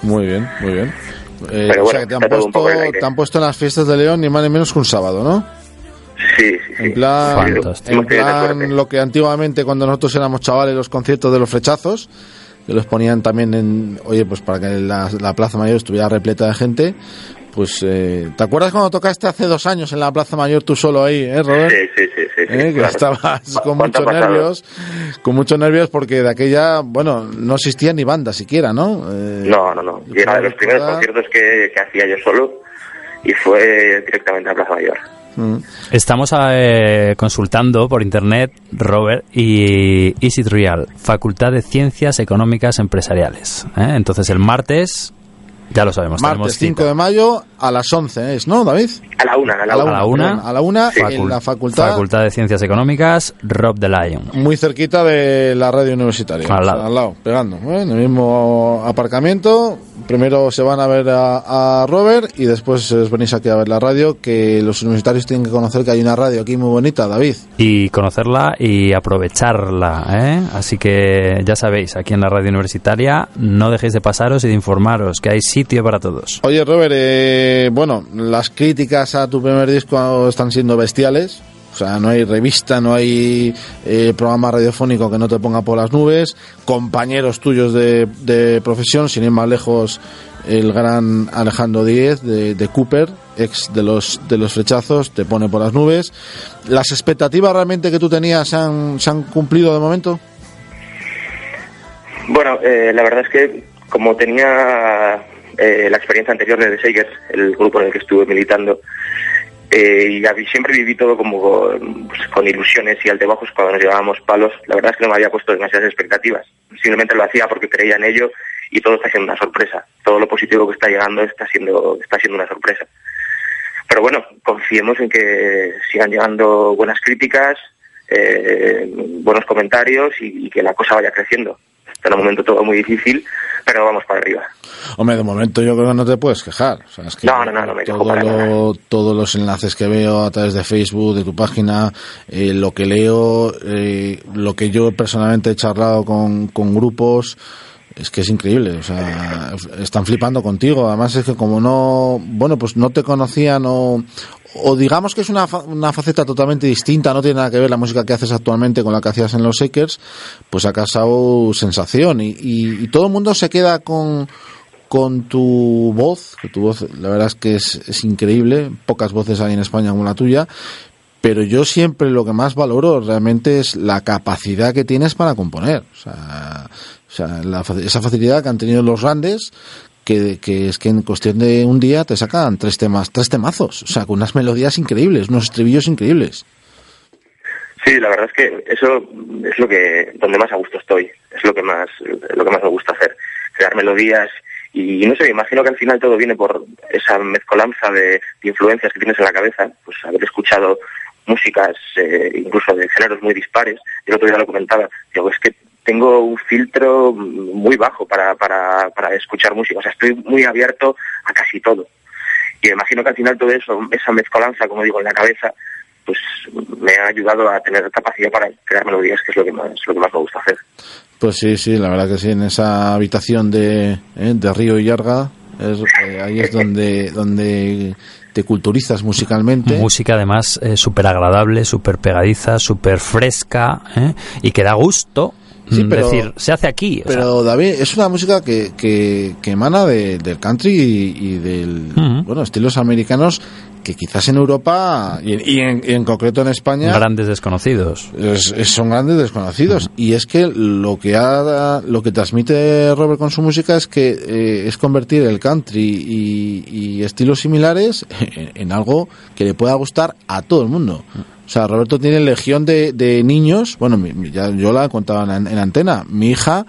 Muy bien, muy bien. Eh, Pero o bueno, sea, que te han, puesto, te han puesto en las fiestas de León ni más ni menos que un sábado, ¿no? Sí, sí, sí. En plan, Fantástico. en plan lo que antiguamente cuando nosotros éramos chavales los conciertos de los flechazos, que los ponían también en, oye, pues para que la, la Plaza Mayor estuviera repleta de gente, pues, eh, ¿te acuerdas cuando tocaste hace dos años en la Plaza Mayor tú solo ahí, eh, Robert? Sí, sí, sí, sí, sí, ¿Eh? que estabas con ¿Cuánto ha muchos nervios, con muchos nervios porque de aquella, bueno, no existía ni banda siquiera, ¿no? Eh, No, no, no. Y era de los primeros conciertos que, que hacía yo solo y fue directamente a Plaza Mayor. Mm. Estamos eh, consultando por internet, Robert, y Is It Real, Facultad de Ciencias Económicas Empresariales. ¿eh? Entonces el martes, ya lo sabemos, tenemos Martes cita. 5 de mayo a las 11, ¿es, no, David? A la una, a la, A la una. A la una. perdón, a la una en Facul- la facultad, Facultad de Ciencias Económicas, Rob the Lion. muy cerquita de la radio universitaria. Al O sea, lado. al lado, pegando, ¿eh? en el mismo aparcamiento. Primero se van a ver a, a Robert y después os venís aquí a ver la radio, que los universitarios tienen que conocer que hay una radio aquí muy bonita, David. Y conocerla y aprovecharla. ¿eh? Así que ya sabéis, aquí en la radio universitaria, no dejéis de pasaros y de informaros, que hay sitio para todos. Oye, Robert, eh, bueno, las críticas a tu primer disco están siendo bestiales. O sea, no hay revista, no hay eh, programa radiofónico que no te ponga por las nubes. Compañeros tuyos de, de profesión, sin ir más lejos, el gran Alejandro Díez de, de Cooper, ex de los, de los flechazos, te pone por las nubes. ¿Las expectativas realmente que tú tenías se han, se han cumplido de momento? Bueno, eh, la verdad es que como tenía eh, la experiencia anterior de The Shakers, el grupo en el que estuve militando, eh, y siempre viví todo como con, pues, con ilusiones y altibajos cuando nos llevábamos palos, la verdad es que no me había puesto demasiadas expectativas. Simplemente lo hacía porque creía en ello y todo está siendo una sorpresa. Todo lo positivo que está llegando está siendo, está siendo una sorpresa. Pero bueno, confiemos en que sigan llegando buenas críticas, eh, buenos comentarios y que la cosa vaya creciendo. En un momento todo muy difícil, pero vamos para arriba. Hombre, de momento yo creo que no te puedes quejar. O sea, es que No, no, no, no me quejo todo para lo- todos los enlaces que veo a través de Facebook, de tu página, eh, lo que leo, eh, lo que yo personalmente he charlado con, con grupos, es que es increíble. O sea, están flipando contigo. Además es que como no, bueno, pues no te conocían o, o digamos que es una, una faceta totalmente distinta, no tiene nada que ver la música que haces actualmente con la que hacías en los Shakers, pues ha causado sensación y, y- todo el mundo se queda con, con tu voz, que tu voz la verdad es que es, es increíble, pocas voces hay en España como la tuya, pero yo siempre lo que más valoro realmente es la capacidad que tienes para componer. O sea, o sea la esa facilidad que han tenido los grandes, que, que es que en cuestión de un día te sacan tres temas, tres temazos, o sea, con unas melodías increíbles, unos estribillos increíbles. Sí, la verdad es que eso es lo que donde más a gusto estoy, es lo que más lo que más me gusta hacer, crear melodías. Y no sé, imagino que al final todo viene por esa mezcolanza de, influencias que tienes en la cabeza, pues haber escuchado músicas eh, incluso de géneros muy dispares. Yo el otro día lo comentaba, digo, es que tengo un filtro muy bajo para, para, para escuchar música, o sea, estoy muy abierto a casi todo. Y me imagino que al final todo eso, esa mezcolanza, como digo, en la cabeza, pues me ha ayudado a tener capacidad para crear melodías, que es lo que más, lo que más me gusta hacer. Pues sí, sí, la verdad que sí, en esa habitación de, eh, de Río y Yarga, Es, eh, ahí es donde, donde te culturizas musicalmente. Música además eh, súper agradable, súper pegadiza, súper fresca ¿eh? y que da gusto. Sí, mm, pero- decir, se hace aquí. o sea, Pero David, es una música que, que, que emana de- del country y, y del, Ujú. bueno, estilos americanos que quizás en Europa y, en- y en, y en concreto en España grandes desconocidos. es- es- son grandes desconocidos y es que lo que ha, lo que transmite Robert con su música es que eh, es convertir el country y, estilos similares en, en algo que le pueda gustar a todo el mundo. O sea, Roberto tiene legión de, de niños. Bueno, ya yo la he contado en, en antena. Mi hija,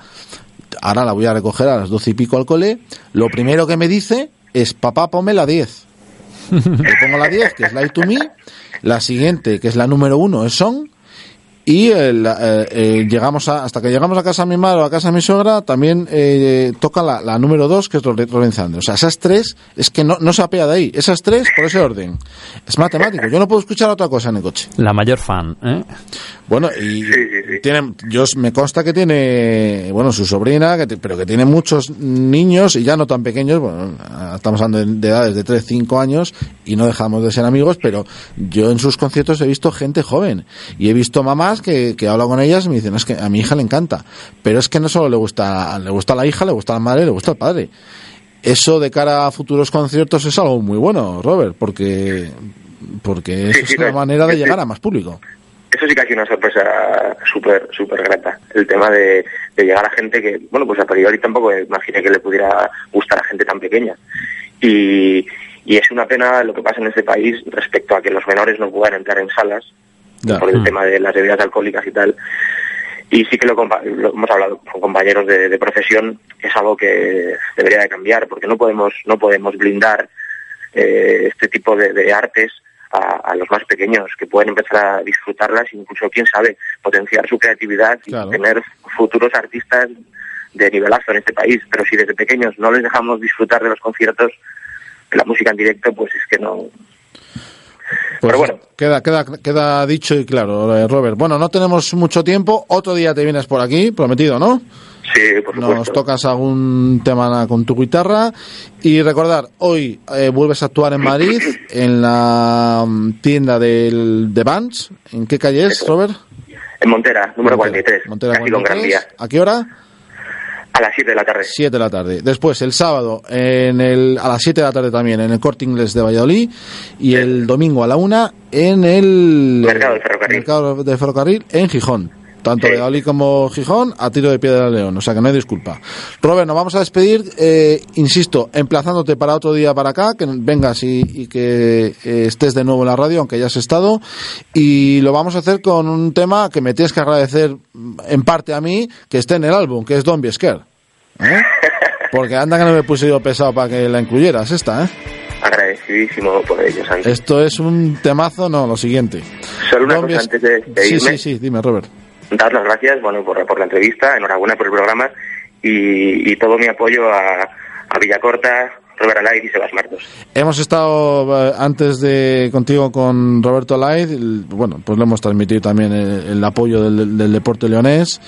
ahora la voy a recoger a las doce y pico al cole. Lo primero que me dice es: Papá, ponme la 10. Le pongo la 10, que es Light to Me. La siguiente, que es la número uno, es Song. Y la- eh, eh, llegamos a, hasta que llegamos a casa de mi madre o a casa de mi suegra, también eh, toca la, la número dos, que es Thunder. O sea, esas tres, es que no, no se apea de ahí. Esas tres, por ese orden. Es matemático. Yo no puedo escuchar otra cosa en el coche. La mayor fan. ¿eh? Bueno, y tiene, yo me consta que tiene, bueno, su sobrina, que te- pero que tiene muchos niños y ya no tan pequeños, bueno, estamos hablando de, de edades de 3, 5 años y no dejamos de ser amigos, pero yo en sus conciertos he visto gente joven y he visto mamás que, que hablo con ellas y me dicen, es que a mi hija le encanta, pero es que no solo le gusta, le gusta a la hija, le gusta a la madre, le gusta al padre. Eso de cara a futuros conciertos es algo muy bueno, Robert, porque, porque Sí, eso sí, es una manera de llegar a más público. Eso sí que ha sido una sorpresa súper súper grata. El tema de, de llegar a gente que, bueno, pues a priori tampoco imaginé que le pudiera gustar a gente tan pequeña. Y, y es una pena lo que pasa en este país respecto a que los menores no puedan entrar en salas Por el Mm. tema de las bebidas alcohólicas y tal. Y sí que lo, compa- lo hemos hablado con compañeros de, de profesión, es algo que debería de cambiar, porque no podemos, no podemos blindar eh, este tipo de, de artes a, a los más pequeños, que pueden empezar a disfrutarlas, incluso, quién sabe, potenciar su creatividad y Claro. tener futuros artistas de nivelazo en este país. Pero si desde pequeños no les dejamos disfrutar de los conciertos, de la música en directo, pues es que no, Pues Pero bueno. queda, queda, queda dicho y claro, Robert. Bueno, no tenemos mucho tiempo. Otro día te vienes por aquí, prometido, ¿no? Sí, por supuesto. Nos tocas algún tema con tu guitarra. Y recordar, hoy eh, vuelves a actuar en Madrid, en la mm, tienda del, de Vans. ¿En qué calle es, Robert? En Montera, número Montera. 43, Montera casi con Gran 43. Vía, ¿A qué hora? A las 7 de la tarde. 7 de la tarde. Después, el sábado, en el, a las 7 de la tarde también, en el Corte Inglés de Valladolid. Y el domingo a la 1 en el Mercado de Ferrocarril. Mercado de Ferrocarril en Gijón. Tanto Sí. Valladolid como Gijón a tiro de piedra de león. O sea que no hay disculpa. Robert, nos vamos a despedir, eh, insisto, emplazándote para otro día para acá, que vengas y, y que eh, estés de nuevo en la radio, aunque ya has estado. Y lo vamos a hacer con un tema que me tienes que agradecer mm, en parte a mí, que esté en el álbum, que es Don't Be Scared. ¿Eh? Porque anda que no me puse yo pesado para que la incluyeras esta, ¿eh? Agradecidísimo por ello, Santi. Esto es un temazo, no, lo siguiente. Solo una Don't be cosa antes de, Sí, sí, sí, dime, Robert. Dar las gracias bueno, por, por la entrevista, enhorabuena por el programa y, y todo mi apoyo a, a Villacorta, Robert Alair y Sebas Martos. Hemos estado eh, antes de contigo con Roberto Laid, el- bueno, pues le hemos transmitido también el, el apoyo del, del deporte leonés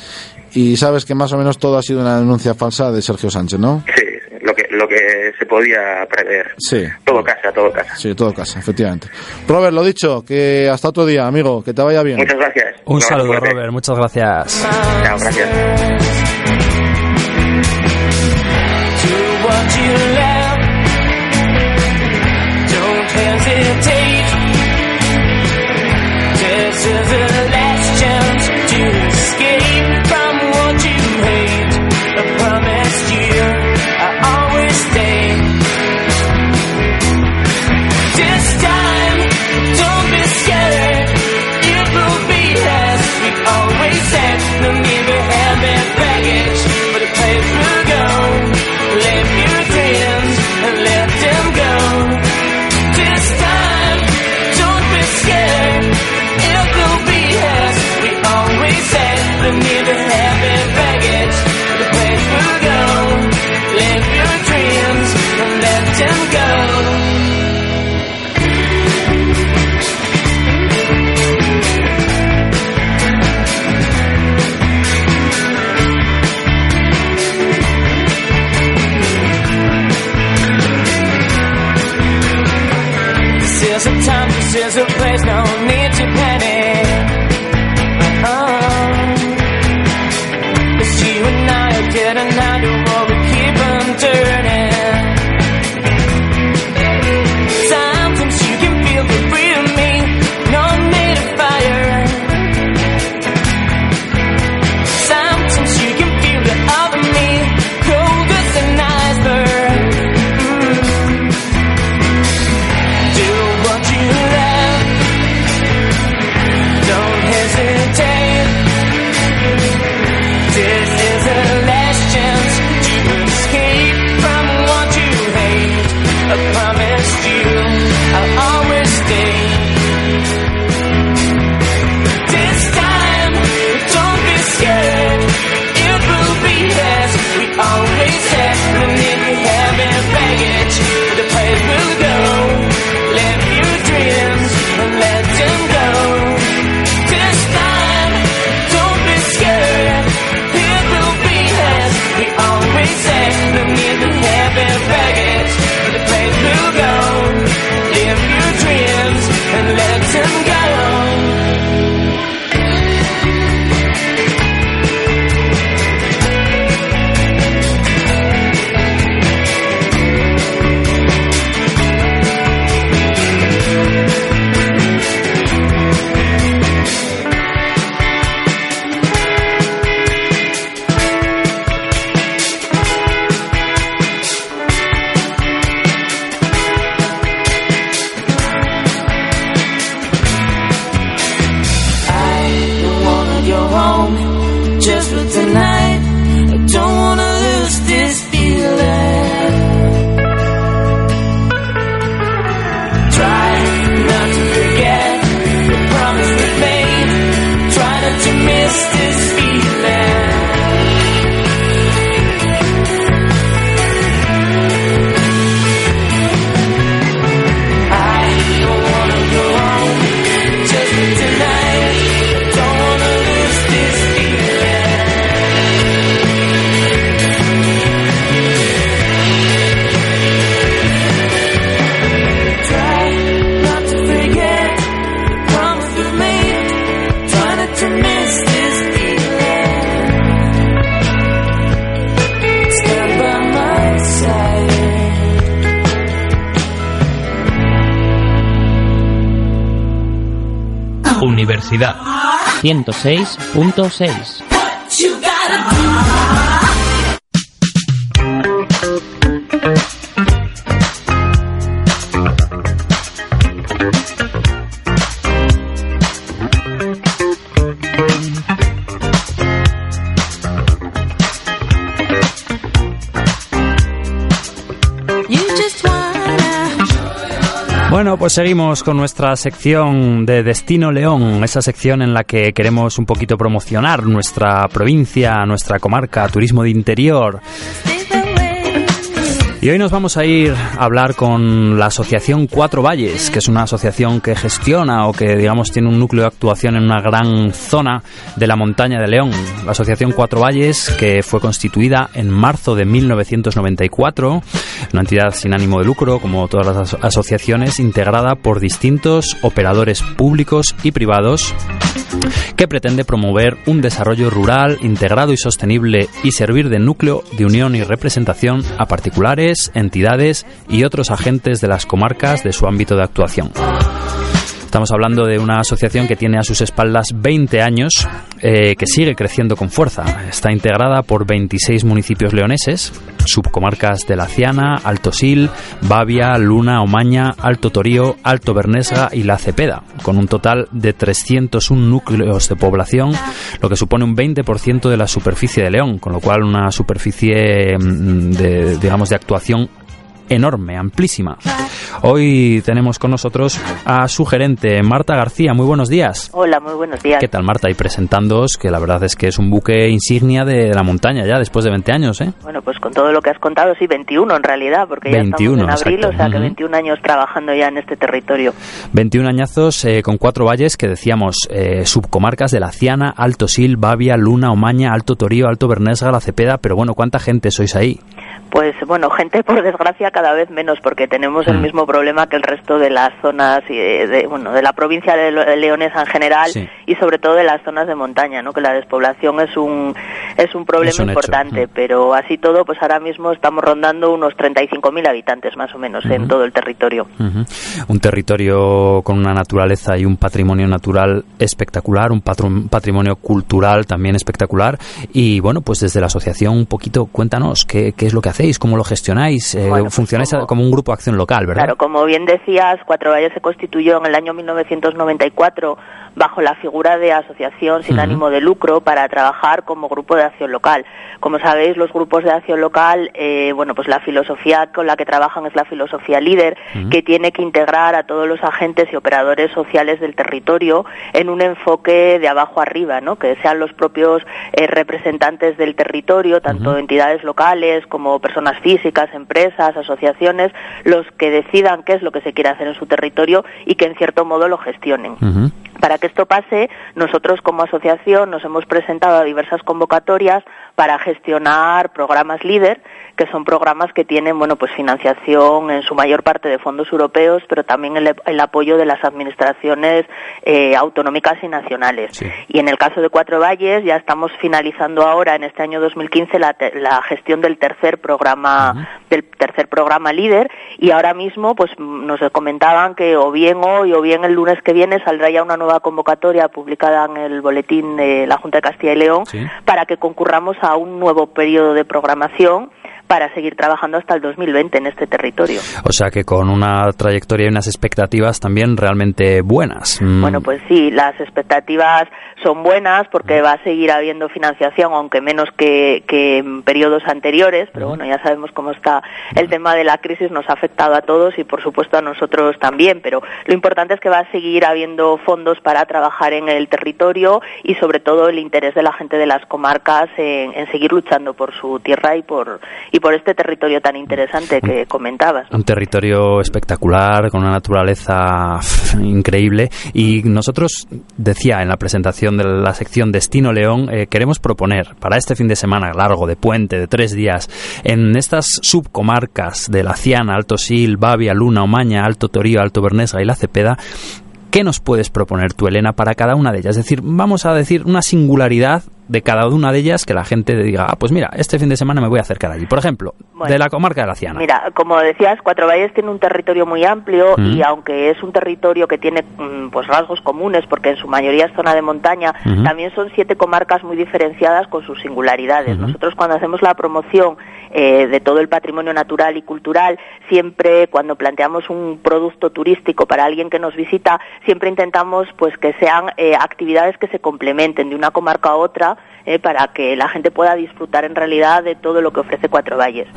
y sabes que más o menos todo ha sido una denuncia falsa de Sergio Sánchez, ¿no? Sí, lo que, se podía prever. Sí. Todo casa, todo casa. Sí, todo casa, efectivamente. Robert, lo dicho, que hasta otro día, amigo, que te vaya bien. Muchas gracias. Un saludo, fuerte. Robert. Muchas gracias. Chao, gracias. 106.6 pues seguimos con nuestra sección de Destino León, esa sección en la que queremos un poquito promocionar nuestra provincia, nuestra comarca, turismo de interior. Y hoy nos vamos a ir a hablar con la asociación Cuatro Valles, que es una asociación que gestiona o que, digamos, tiene un núcleo de actuación en una gran zona de la montaña de León. La asociación Cuatro Valles, que fue constituida en marzo de 1994, una entidad sin ánimo de lucro, como todas las asociaciones, integrada por distintos operadores públicos y privados que pretende promover un desarrollo rural integrado y sostenible y servir de núcleo de unión y representación a particulares, entidades y otros agentes de las comarcas de su ámbito de actuación. Estamos hablando de una asociación que tiene a sus espaldas 20 años, eh, que sigue creciendo con fuerza. Está integrada por 26 municipios leoneses, subcomarcas de La Ciana, Alto Sil, Bavia, Luna, Omaña, Alto Torío, Alto Bernesga y La Cepeda, con un total de 301 núcleos de población, lo que supone un 20% de la superficie de León, con lo cual una superficie mm, de, digamos, de actuación enorme, amplísima. Hoy tenemos con nosotros a su gerente, Marta García. Muy buenos días. Hola, muy buenos días. ¿Qué tal, Marta? Y presentándoos, que la verdad es que es un buque insignia de la montaña ya, después de 20 años, ¿eh? Bueno, pues con todo lo que has contado, sí, 21 en realidad, porque ya 21, estamos en abril, exacto. o sea que Ujú. 21 años trabajando ya en este territorio. 21 añazos eh, con cuatro valles que decíamos eh, subcomarcas de La Ciana, Alto Sil, Bavia, Luna, Omaña, Alto Torío, Alto Bernesga, La Cepeda, pero bueno, ¿cuánta gente sois ahí? Pues bueno, gente por desgracia cada vez menos porque tenemos el Mm. mismo problema que el resto de las zonas y de, bueno, de la provincia de Leonesa en general Sí. y sobre todo de las zonas de montaña, ¿no? Que la despoblación es un es un problema Es un hecho, importante, mm. pero así todo pues ahora mismo estamos rondando unos 35.000 habitantes más o menos en todo el territorio. Un territorio con una naturaleza y un patrimonio natural espectacular, un patrimonio cultural también espectacular. Y bueno, pues desde la asociación un poquito cuéntanos qué, qué es lo que hacéis, cómo lo gestionáis. Eh, Bueno, pues funcionáis como- como un grupo de acción local, ¿verdad? Claro, como bien decías, Cuatro Valles se constituyó en el año 1994 bajo la figura de asociación sin ánimo de lucro para trabajar como grupo de acción local. Como sabéis, los grupos de acción local, eh, bueno, pues la filosofía con la que trabajan es la filosofía líder, que tiene que integrar a todos los agentes y operadores sociales del territorio en un enfoque de abajo arriba, ¿no? Que sean los propios eh, representantes del territorio, tanto entidades locales como personas físicas, empresas, asociaciones, los que decidan qué es lo que se quiere hacer en su territorio y que en cierto modo lo gestionen. Para que esto pase, nosotros como asociación nos hemos presentado a diversas convocatorias para gestionar programas líder, que son programas que tienen bueno pues financiación en su mayor parte de fondos europeos, pero también el, el apoyo de las administraciones eh, autonómicas y nacionales. Y en el caso de Cuatro Valles ya estamos finalizando ahora en este año 2015 la, la gestión del tercer programa del tercer programa líder y ahora mismo pues nos comentaban que o bien hoy o bien el lunes que viene saldrá ya una nueva convocatoria publicada en el boletín de la Junta de Castilla y León para que concurramos a un nuevo periodo de programación para seguir trabajando hasta el 2020 en este territorio. O sea que con una trayectoria y unas expectativas también realmente buenas. Mm, Bueno, pues sí, las expectativas son buenas porque va a seguir habiendo financiación, aunque menos que, que en periodos anteriores, pero bueno, ya sabemos cómo está el tema de la crisis, nos ha afectado a todos y por supuesto a nosotros también, pero lo importante es que va a seguir habiendo fondos para trabajar en el territorio y sobre todo el interés de la gente de las comarcas en, en seguir luchando por su tierra y por, y por este territorio tan interesante que comentabas. Un territorio espectacular, con una naturaleza increíble. Y nosotros, decía en la presentación de la sección Destino León, eh, queremos proponer para este fin de semana largo, de puente, de tres días, en estas subcomarcas de La Ciana, Alto Sil, Bavia, Luna, Omaña, Alto Torío, Alto Bernesga y La Cepeda, ¿Qué nos puedes proponer tú, Elena, para cada una de ellas? Es decir, vamos a decir una singularidad de cada una de ellas que la gente diga, ah, pues mira, este fin de semana me voy a acercar allí. Por ejemplo, Bueno. de la comarca de la Ciana. Mira, como decías, Cuatro Valles tiene un territorio muy amplio Mm. y aunque es un territorio que tiene mm, pues rasgos comunes, porque en su mayoría es zona de montaña, también son siete comarcas muy diferenciadas con sus singularidades. Nosotros cuando hacemos la promoción eh, de todo el patrimonio natural y cultural, siempre cuando planteamos un producto turístico para alguien que nos visita, siempre intentamos pues que sean eh, actividades que se complementen de una comarca a otra eh, para que la gente pueda disfrutar en realidad de todo lo que ofrece Cuatro Valles.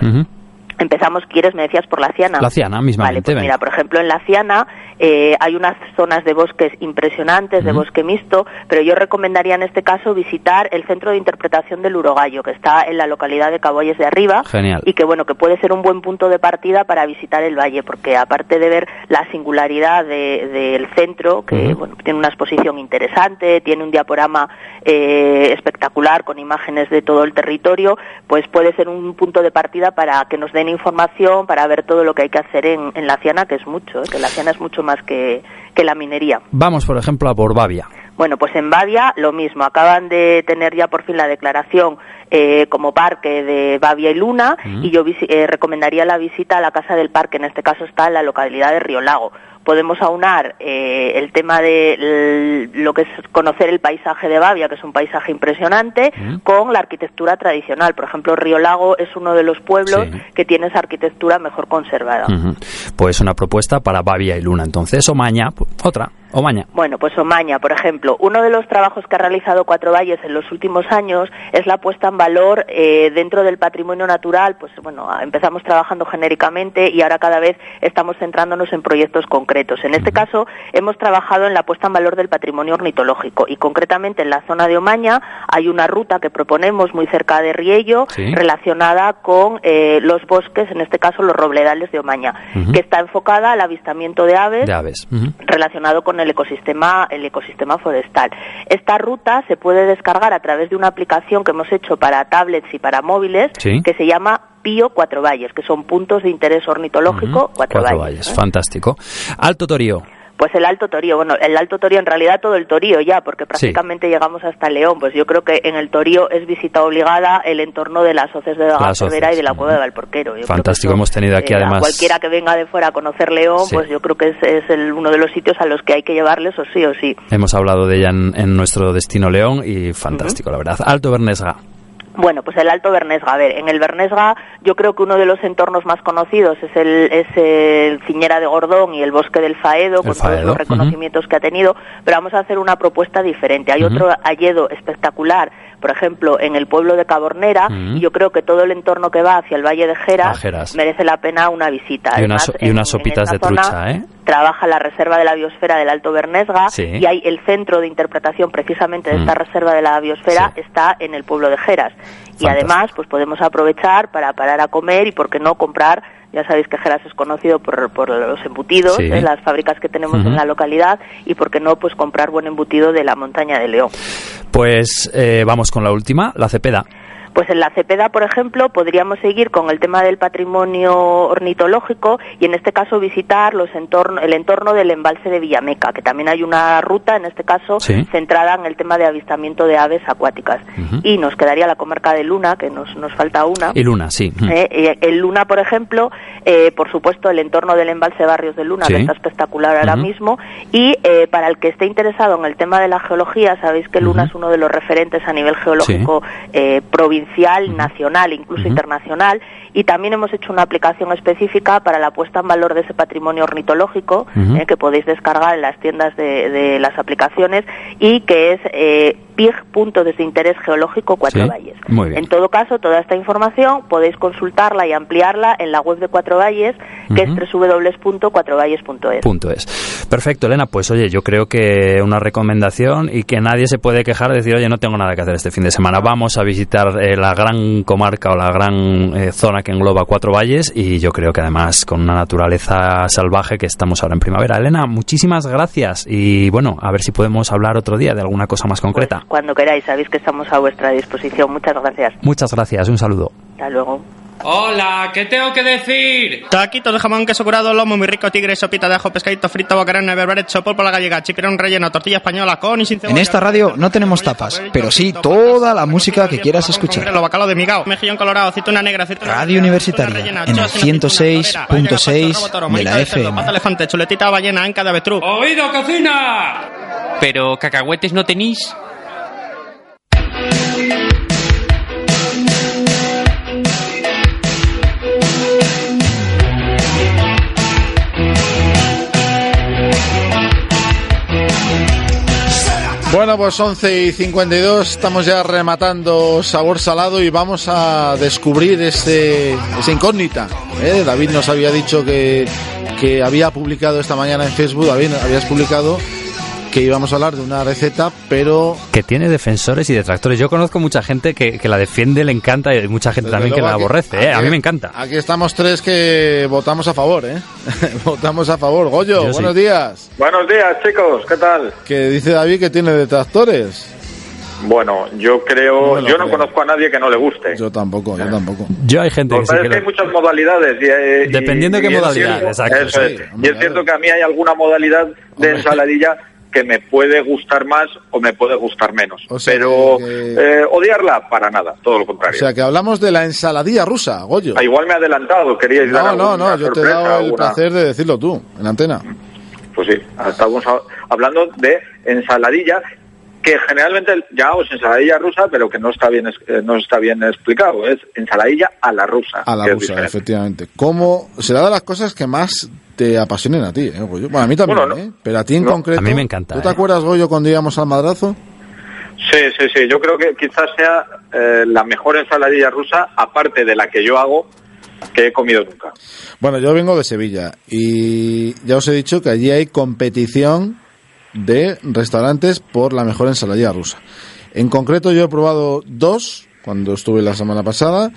Empezamos, ¿quieres? Me decías por la Ciana. La Ciana, mismamente. Vale, pues mira, por ejemplo, en la Ciana eh, hay unas zonas de bosques impresionantes, de Ujú. bosque mixto, pero yo recomendaría en este caso visitar el Centro de Interpretación del Urogallo, que está en la localidad de Cabolles de Arriba. Genial. Y que, bueno, que puede ser un buen punto de partida para visitar el valle, porque aparte de ver la singularidad de- del centro, que, bueno, tiene una exposición interesante, tiene un diaporama eh, espectacular con imágenes de todo el territorio, pues puede ser un punto de partida para que nos den información, para ver todo lo que hay que hacer en, en la Ciana, que es mucho, ¿eh? que la Ciana es mucho más que, que la minería. Vamos, por ejemplo, a Borbavia. Bueno, pues en Bavia lo mismo. Acaban de tener ya por fin la declaración eh, como parque de Bavia y Luna y yo eh, recomendaría la visita a la Casa del Parque. En este caso está en la localidad de Río Lago. Podemos aunar eh, el tema de lo que es conocer el paisaje de Bavia, que es un paisaje impresionante, Mm. con la arquitectura tradicional. Por ejemplo, Río Lago es uno de los pueblos Sí. que tiene esa arquitectura mejor conservada. Pues una propuesta para Bavia y Luna. Entonces, Omaña, pu- otra, Omaña. Bueno, pues Omaña, por ejemplo, uno de los trabajos que ha realizado Cuatro Valles en los últimos años es la puesta en valor eh, dentro del patrimonio natural. Pues bueno, empezamos trabajando genéricamente y ahora cada vez estamos centrándonos en proyectos concretos. En este caso, hemos trabajado en la puesta en valor del patrimonio ornitológico y concretamente en la zona de Omaña hay una ruta que proponemos muy cerca de Riello Sí. relacionada con eh, los bosques, en este caso los robledales de Omaña, que está enfocada al avistamiento de aves De aves. Ujú. relacionado con el ecosistema el ecosistema forestal. Esta ruta se puede descargar a través de una aplicación que hemos hecho para tablets y para móviles Sí. que se llama Pío Cuatro Valles, que son puntos de interés ornitológico Ujú. Cuatro, Cuatro Valles. Valles. ¿eh? Fantástico. Alto Torío. Pues el Alto Torío, bueno, el Alto Torío, en realidad todo el Torío ya, porque prácticamente llegamos hasta León. Pues yo creo que en el Torío es visita obligada el entorno de las hoces de hoces, y de la. Cueva de Valporquero. Yo Fantástico, eso, hemos tenido aquí eh, además- cualquiera que venga de fuera a conocer León, Sí. pues yo creo que es, es el- uno de los sitios a los que hay que llevarles o sí o sí. Hemos hablado de ella en, en nuestro destino León y fantástico, la verdad. Alto Bernesga. Bueno, pues el Alto Bernesga. A ver, en el Bernesga yo creo que uno de los entornos más conocidos es el, es el Ciñera de Gordón y el Bosque del Faedo, con todos los reconocimientos que ha tenido, pero vamos a hacer una propuesta diferente. Hay otro alledo espectacular, por ejemplo, en el pueblo de Cabornera, y yo creo que todo el entorno que va hacia el Valle de Geras, merece la pena una visita. Y y unas sopitas de zona trucha, ¿eh? Trabaja la Reserva de la Biosfera del Alto Bernesga Sí. y hay el centro de interpretación precisamente de Mm. esta Reserva de la Biosfera Sí. está en el pueblo de Geras. Y además, pues podemos aprovechar para parar a comer y, por qué no, comprar. Ya sabéis que Geras es conocido por, por los embutidos, Sí. las fábricas que tenemos en la localidad y, por qué no, pues comprar buen embutido de la montaña de León. Pues eh, vamos con la última, la Cepeda. Pues en la Cepeda, por ejemplo, podríamos seguir con el tema del patrimonio ornitológico y en este caso visitar los entorno, el entorno del embalse de Villameca, que también hay una ruta, en este caso, Sí. centrada en el tema de avistamiento de aves acuáticas. Y nos quedaría la comarca de Luna, que nos, nos falta una. Y Luna, sí. Mm. Eh, eh, en Luna, por ejemplo, eh, por supuesto, el entorno del embalse Barrios de Luna, Sí. que está espectacular ahora mismo. Y eh, para el que esté interesado en el tema de la geología, sabéis que Luna es uno de los referentes a nivel geológico eh, provincial, nacional, incluso internacional. Y también hemos hecho una aplicación específica para la puesta en valor de ese patrimonio ornitológico, eh, que podéis descargar en las tiendas de, de las aplicaciones, y que es eh, PIG, punto de interés geológico Cuatro Sí, Valles. En todo caso, toda esta información podéis consultarla y ampliarla en la web de Cuatro Valles, que Ujú. es www.cuatrovalles.es. Punto es. Perfecto, Elena. Pues oye, yo creo que una recomendación y que nadie se puede quejar de decir, oye, no tengo nada que hacer este fin de semana. Vamos a visitar eh, la gran comarca o la gran eh, zona que engloba Cuatro Valles y yo creo que además con una naturaleza salvaje que estamos ahora en primavera. Elena, muchísimas gracias y bueno, a ver si podemos hablar otro día de alguna cosa más concreta. Cuando queráis, sabéis que estamos a vuestra disposición. Muchas gracias. Muchas gracias, un saludo. Hasta luego. Hola, ¿qué tengo que decir? Taquitos de jamón, queso curado, lomo muy rico, tigre, sopita de ajo, pescadito frito, bocarón, berberet, sopol por la gallega, chipirón relleno, tortilla española con y sin cebolla. En esta radio no tenemos tapas, pero sí toda la música que quieras escuchar. Lo bacalao de migao, mejillón colorado, aceituna negra, aceituna Radio Universitaria, en el 106.6 de la FM. Pata elefante, chuletita ballena, anca de avestruz. ¡Oído, cocina! Pero cacahuetes no tenéis. Bueno, pues 11 y 52, estamos ya rematando Sabor Salado y vamos a descubrir este, esa incógnita. ¿eh? David nos había dicho que, que había publicado esta mañana en Facebook, David, habías publicado que íbamos a hablar de una receta, pero... Que tiene defensores y detractores. Yo conozco mucha gente que, que la defiende, le encanta, y hay mucha gente Desde también que la aquí- aborrece. ¿eh? A aquí- mí me encanta. Aquí estamos tres que votamos a favor, ¿eh? votamos a favor. Goyo, Yo sí. buenos días. Buenos días, chicos, ¿qué tal? Que dice David que tiene detractores. Bueno, yo creo, No yo no creo. conozco a nadie que no le guste. Yo tampoco, yo tampoco. Yo hay gente Lo que sí que es que hay lo- muchas modalidades. Y, eh, y- Dependiendo de qué y es modalidad, cierto- exacto, eso sí, es. Y es cierto que a mí hay alguna modalidad de ensaladilla que me puede gustar más o me puede gustar menos. O sea Pero que- eh, odiarla, para nada, todo lo O contrario. sea, que hablamos de la ensaladilla rusa, Goyo. Ah, igual me he adelantado, queríais dar No, no, no, yo te he dado el alguna- placer de decirlo tú, en antena. Pues sí, estamos hablando de ensaladilla que generalmente llamamos ensaladilla rusa, pero que no está bien eh, no está bien explicado, es ensaladilla a la rusa. A la rusa, efectivamente. ¿Cómo será de las cosas que más te apasionen a ti, eh, Goyo? Bueno, a mí también, Bueno, no. ¿eh? Pero a ti en No. concreto. A mí me encanta, ¿Tú te eh. acuerdas, Goyo, cuando íbamos al madrazo? Sí, sí, sí. Yo creo que quizás sea eh, la mejor ensaladilla rusa, aparte de la que yo hago, que he comido nunca. Bueno, yo vengo de Sevilla y ya os he dicho que allí hay competición de restaurantes por la mejor ensaladilla rusa. En concreto yo he probado dos cuando estuve la semana pasada,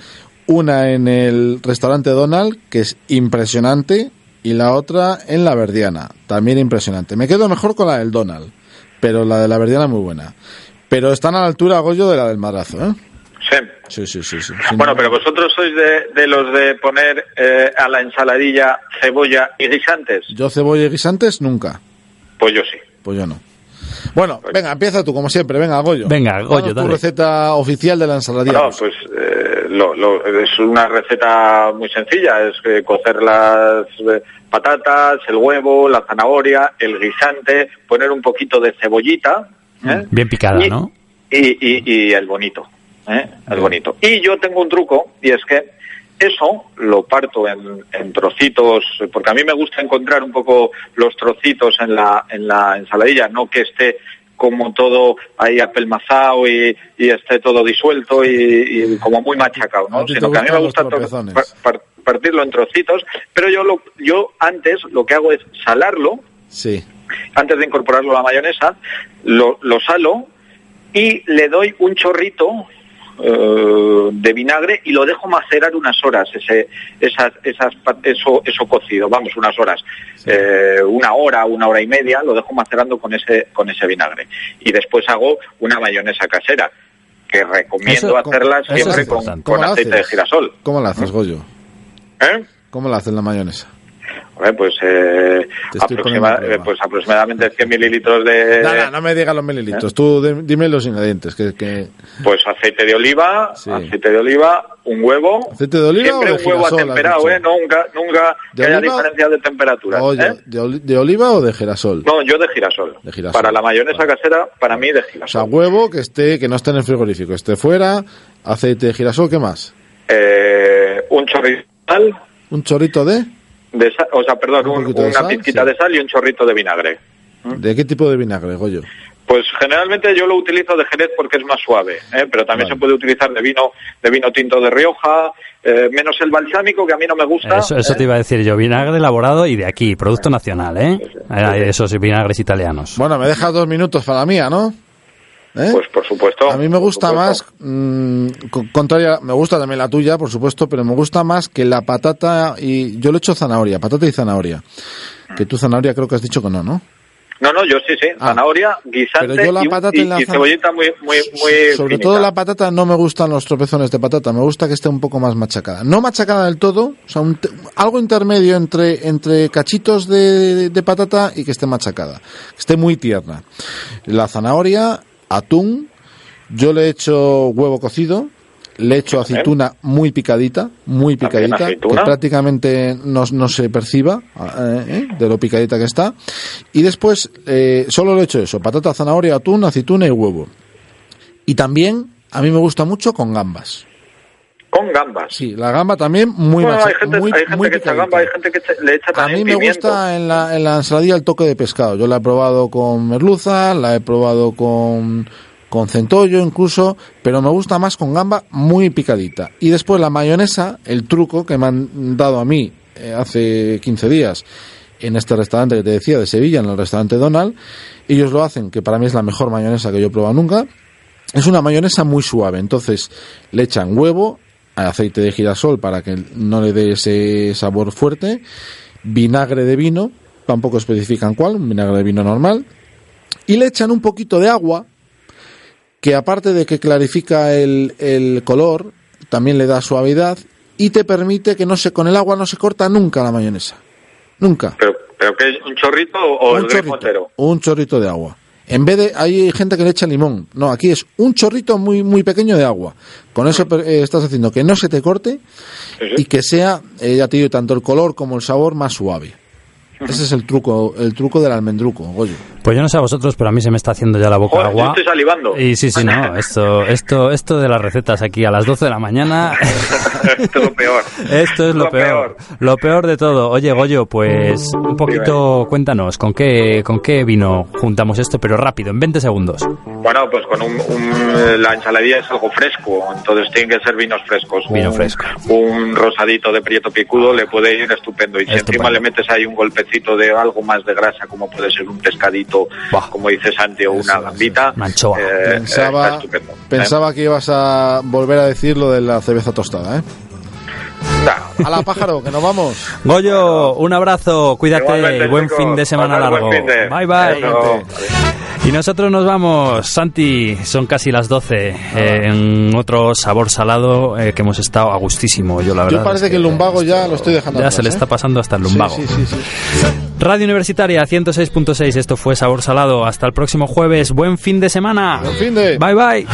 una en el restaurante Donald, que es impresionante, y la otra en la Verdiana, también impresionante. Me quedo mejor con la del Donald, pero la de la Verdiana muy buena. Pero están a la altura, Goyo, de la del Madrazo, ¿eh? Sí. Sí, sí, sí. Bueno, pero vosotros sois de, de los de poner eh, a la ensaladilla cebolla y guisantes. Yo cebolla y guisantes nunca. Pues yo sí. Pues yo no. Bueno, venga, empieza tú, como siempre. Venga, Goyo. Venga, Goyo, Danos tu dale. receta oficial de la ensaladilla. No, pues eh, lo- lo- es una receta muy sencilla, es eh, cocer las eh, patatas, el huevo, la zanahoria, el guisante, poner un poquito de cebollita ¿eh? Bien picada, Y- ¿no? y, y- y el bonito, ¿eh? el bonito. Y yo tengo un truco y es que eso lo parto en, en trocitos, porque a mí me gusta encontrar un poco los trocitos en la, en la ensaladilla, no que esté como todo ahí apelmazado y, y esté todo disuelto y, y como muy machacado, ¿no? Sino que a mí me gusta par- par- partirlo en trocitos, pero yo, lo, yo antes lo que hago es salarlo, Sí. antes de incorporarlo a la mayonesa, lo, lo salo y le doy un chorrito eh, de vinagre y lo dejo macerar unas horas, ese, esas, esas, eso, eso cocido, vamos, unas horas, Eh, una hora, una hora y media, lo dejo macerando con ese, con ese vinagre. Y después hago una mayonesa casera, que recomiendo Eso- ¿cómo- hacerla siempre con, importante. con ¿Cómo la aceite de girasol. ¿Cómo la haces, Goyo? ¿Eh? ¿Cómo la haces la mayonesa? Pues, eh, aproxima- eh, pues aproximadamente 100 mililitros de... no, no, no me digas los mililitros. ¿Eh? Tú de- dime los ingredientes. Que, que- Pues aceite de oliva, Sí. aceite de oliva, un huevo. ¿Aceite de oliva Siempre o de un huevo girasol, atemperado? ¿eh? Nunca, nunca ¿De que haya oliva? diferencia de temperatura. Oye, ¿eh? de, de oliva o de girasol? No, yo de girasol. De girasol. Para la mayonesa casera, para mí de O sea, girasol. huevo que esté, que no esté en el frigorífico, esté fuera, aceite de girasol, ¿qué más? Eh, un chorrito de sal, Un chorrito de, de sa- o sea, perdón, Un una sal, pizquita sí. de sal y un chorrito de vinagre. ¿de qué tipo de vinagre, Goyo? Pues generalmente yo lo utilizo de Jerez porque es más suave, ¿eh? pero también Vale. se puede utilizar de vino, de vino tinto de Rioja, eh, menos el balsámico que a mí no me gusta. Eso, eso ¿eh? te iba a decir yo, vinagre elaborado y de aquí, producto nacional, ¿eh? Hay esos vinagres italianos. Bueno, me dejas dos minutos para la mía, ¿no? ¿Eh? Pues por supuesto. A mí me gusta más, mm, co- contraria, me gusta también la tuya, por supuesto, pero me gusta más que la patata y yo le echo zanahoria, patata y zanahoria. Que tú zanahoria creo que has dicho que no, ¿no? No, no, yo sí, sí. Zanahoria, guisante Pero yo la patata y- y la y cebollita muy, muy, muy Sobre finita. todo la patata no me gustan los tropezones de patata, me gusta que esté un poco más machacada. No machacada del todo, o sea, un algo intermedio entre, entre cachitos de, de patata y que esté machacada, que esté muy tierna. La zanahoria, atún, yo le he hecho huevo cocido, le he hecho aceituna muy picadita, muy picadita, que prácticamente no, no se perciba eh, eh, de lo picadita que está. Y después eh, solo le he hecho eso, patata, zanahoria, atún, aceituna y huevo. Y también a mí me gusta mucho con gambas. Con gambas. Sí, la gamba también muy Bueno, hay gente, muy, hay gente muy que echa gamba, hay gente que echa- le echa A también mí me pimiento. gusta en la, en la ensaladilla el toque de pescado. Yo la he probado con merluza, la he probado con, con centollo incluso, pero me gusta más con gamba muy picadita. Y después la mayonesa, el truco que me han dado a mí eh, hace 15 días en este restaurante que te decía de Sevilla, en el restaurante Donald, ellos lo hacen, que para mí es la mejor mayonesa que yo he probado nunca. Es una mayonesa muy suave, entonces le echan huevo, aceite de girasol para que no le dé ese sabor fuerte, vinagre de vino, tampoco especifican cuál, un vinagre de vino normal, y le echan un poquito de agua, que aparte de que clarifica el, el color, también le da suavidad y te permite que no se, con el agua no se corta nunca la mayonesa. Nunca. Pero, pero que es un chorrito o Un el chorrito. Un chorrito de agua. En vez de, hay gente que le echa limón. No, aquí es un chorrito muy, muy pequeño de agua. Con eso eh, estás haciendo que no se te corte y que sea, eh, ya te digo, tanto el color como el sabor más suave. Ese es el truco, el truco del almendruco, Goyo. Pues yo no sé a vosotros, pero a mí se me está haciendo ya la boca Joder, yo agua. estoy salivando. Y sí, sí, no, esto, esto, esto de las recetas aquí a las 12 de la mañana, Esto es lo peor. esto es lo, Lo peor. Lo peor de todo. Oye, Goyo, pues un poquito, cuéntanos, ¿con qué, con qué vino juntamos esto? Pero rápido, en 20 segundos. Bueno, pues con un, un- la ensaladilla es algo fresco, entonces tienen que ser vinos frescos. Vino un, fresco. Un rosadito de prieto picudo le puede ir estupendo. Y si Estupendo. encima le metes ahí un golpecito de algo más de grasa, como puede ser un pescadito, como dice Santi, o una gambita, eh, Pensaba. ¿eh? pensaba que ibas a volver a decir lo de la cerveza tostada, ¿eh? A la pájaro, que nos vamos. Goyo, un abrazo, cuídate, Igualmente, buen chicos. fin de semana largo. fin de- Bye bye. Y nosotros nos vamos, Santi, son casi las 12, eh, en otro sabor salado eh, que hemos estado a gustísimo, yo la verdad. Yo parece es que el lumbago ya lo estoy dejando ya atrás, se le ¿eh? está pasando hasta el lumbago. Sí, sí, sí, sí. Radio Universitaria 106.6, esto fue Sabor Salado. Hasta el próximo jueves, buen fin de semana. Buen fin de. Bye bye.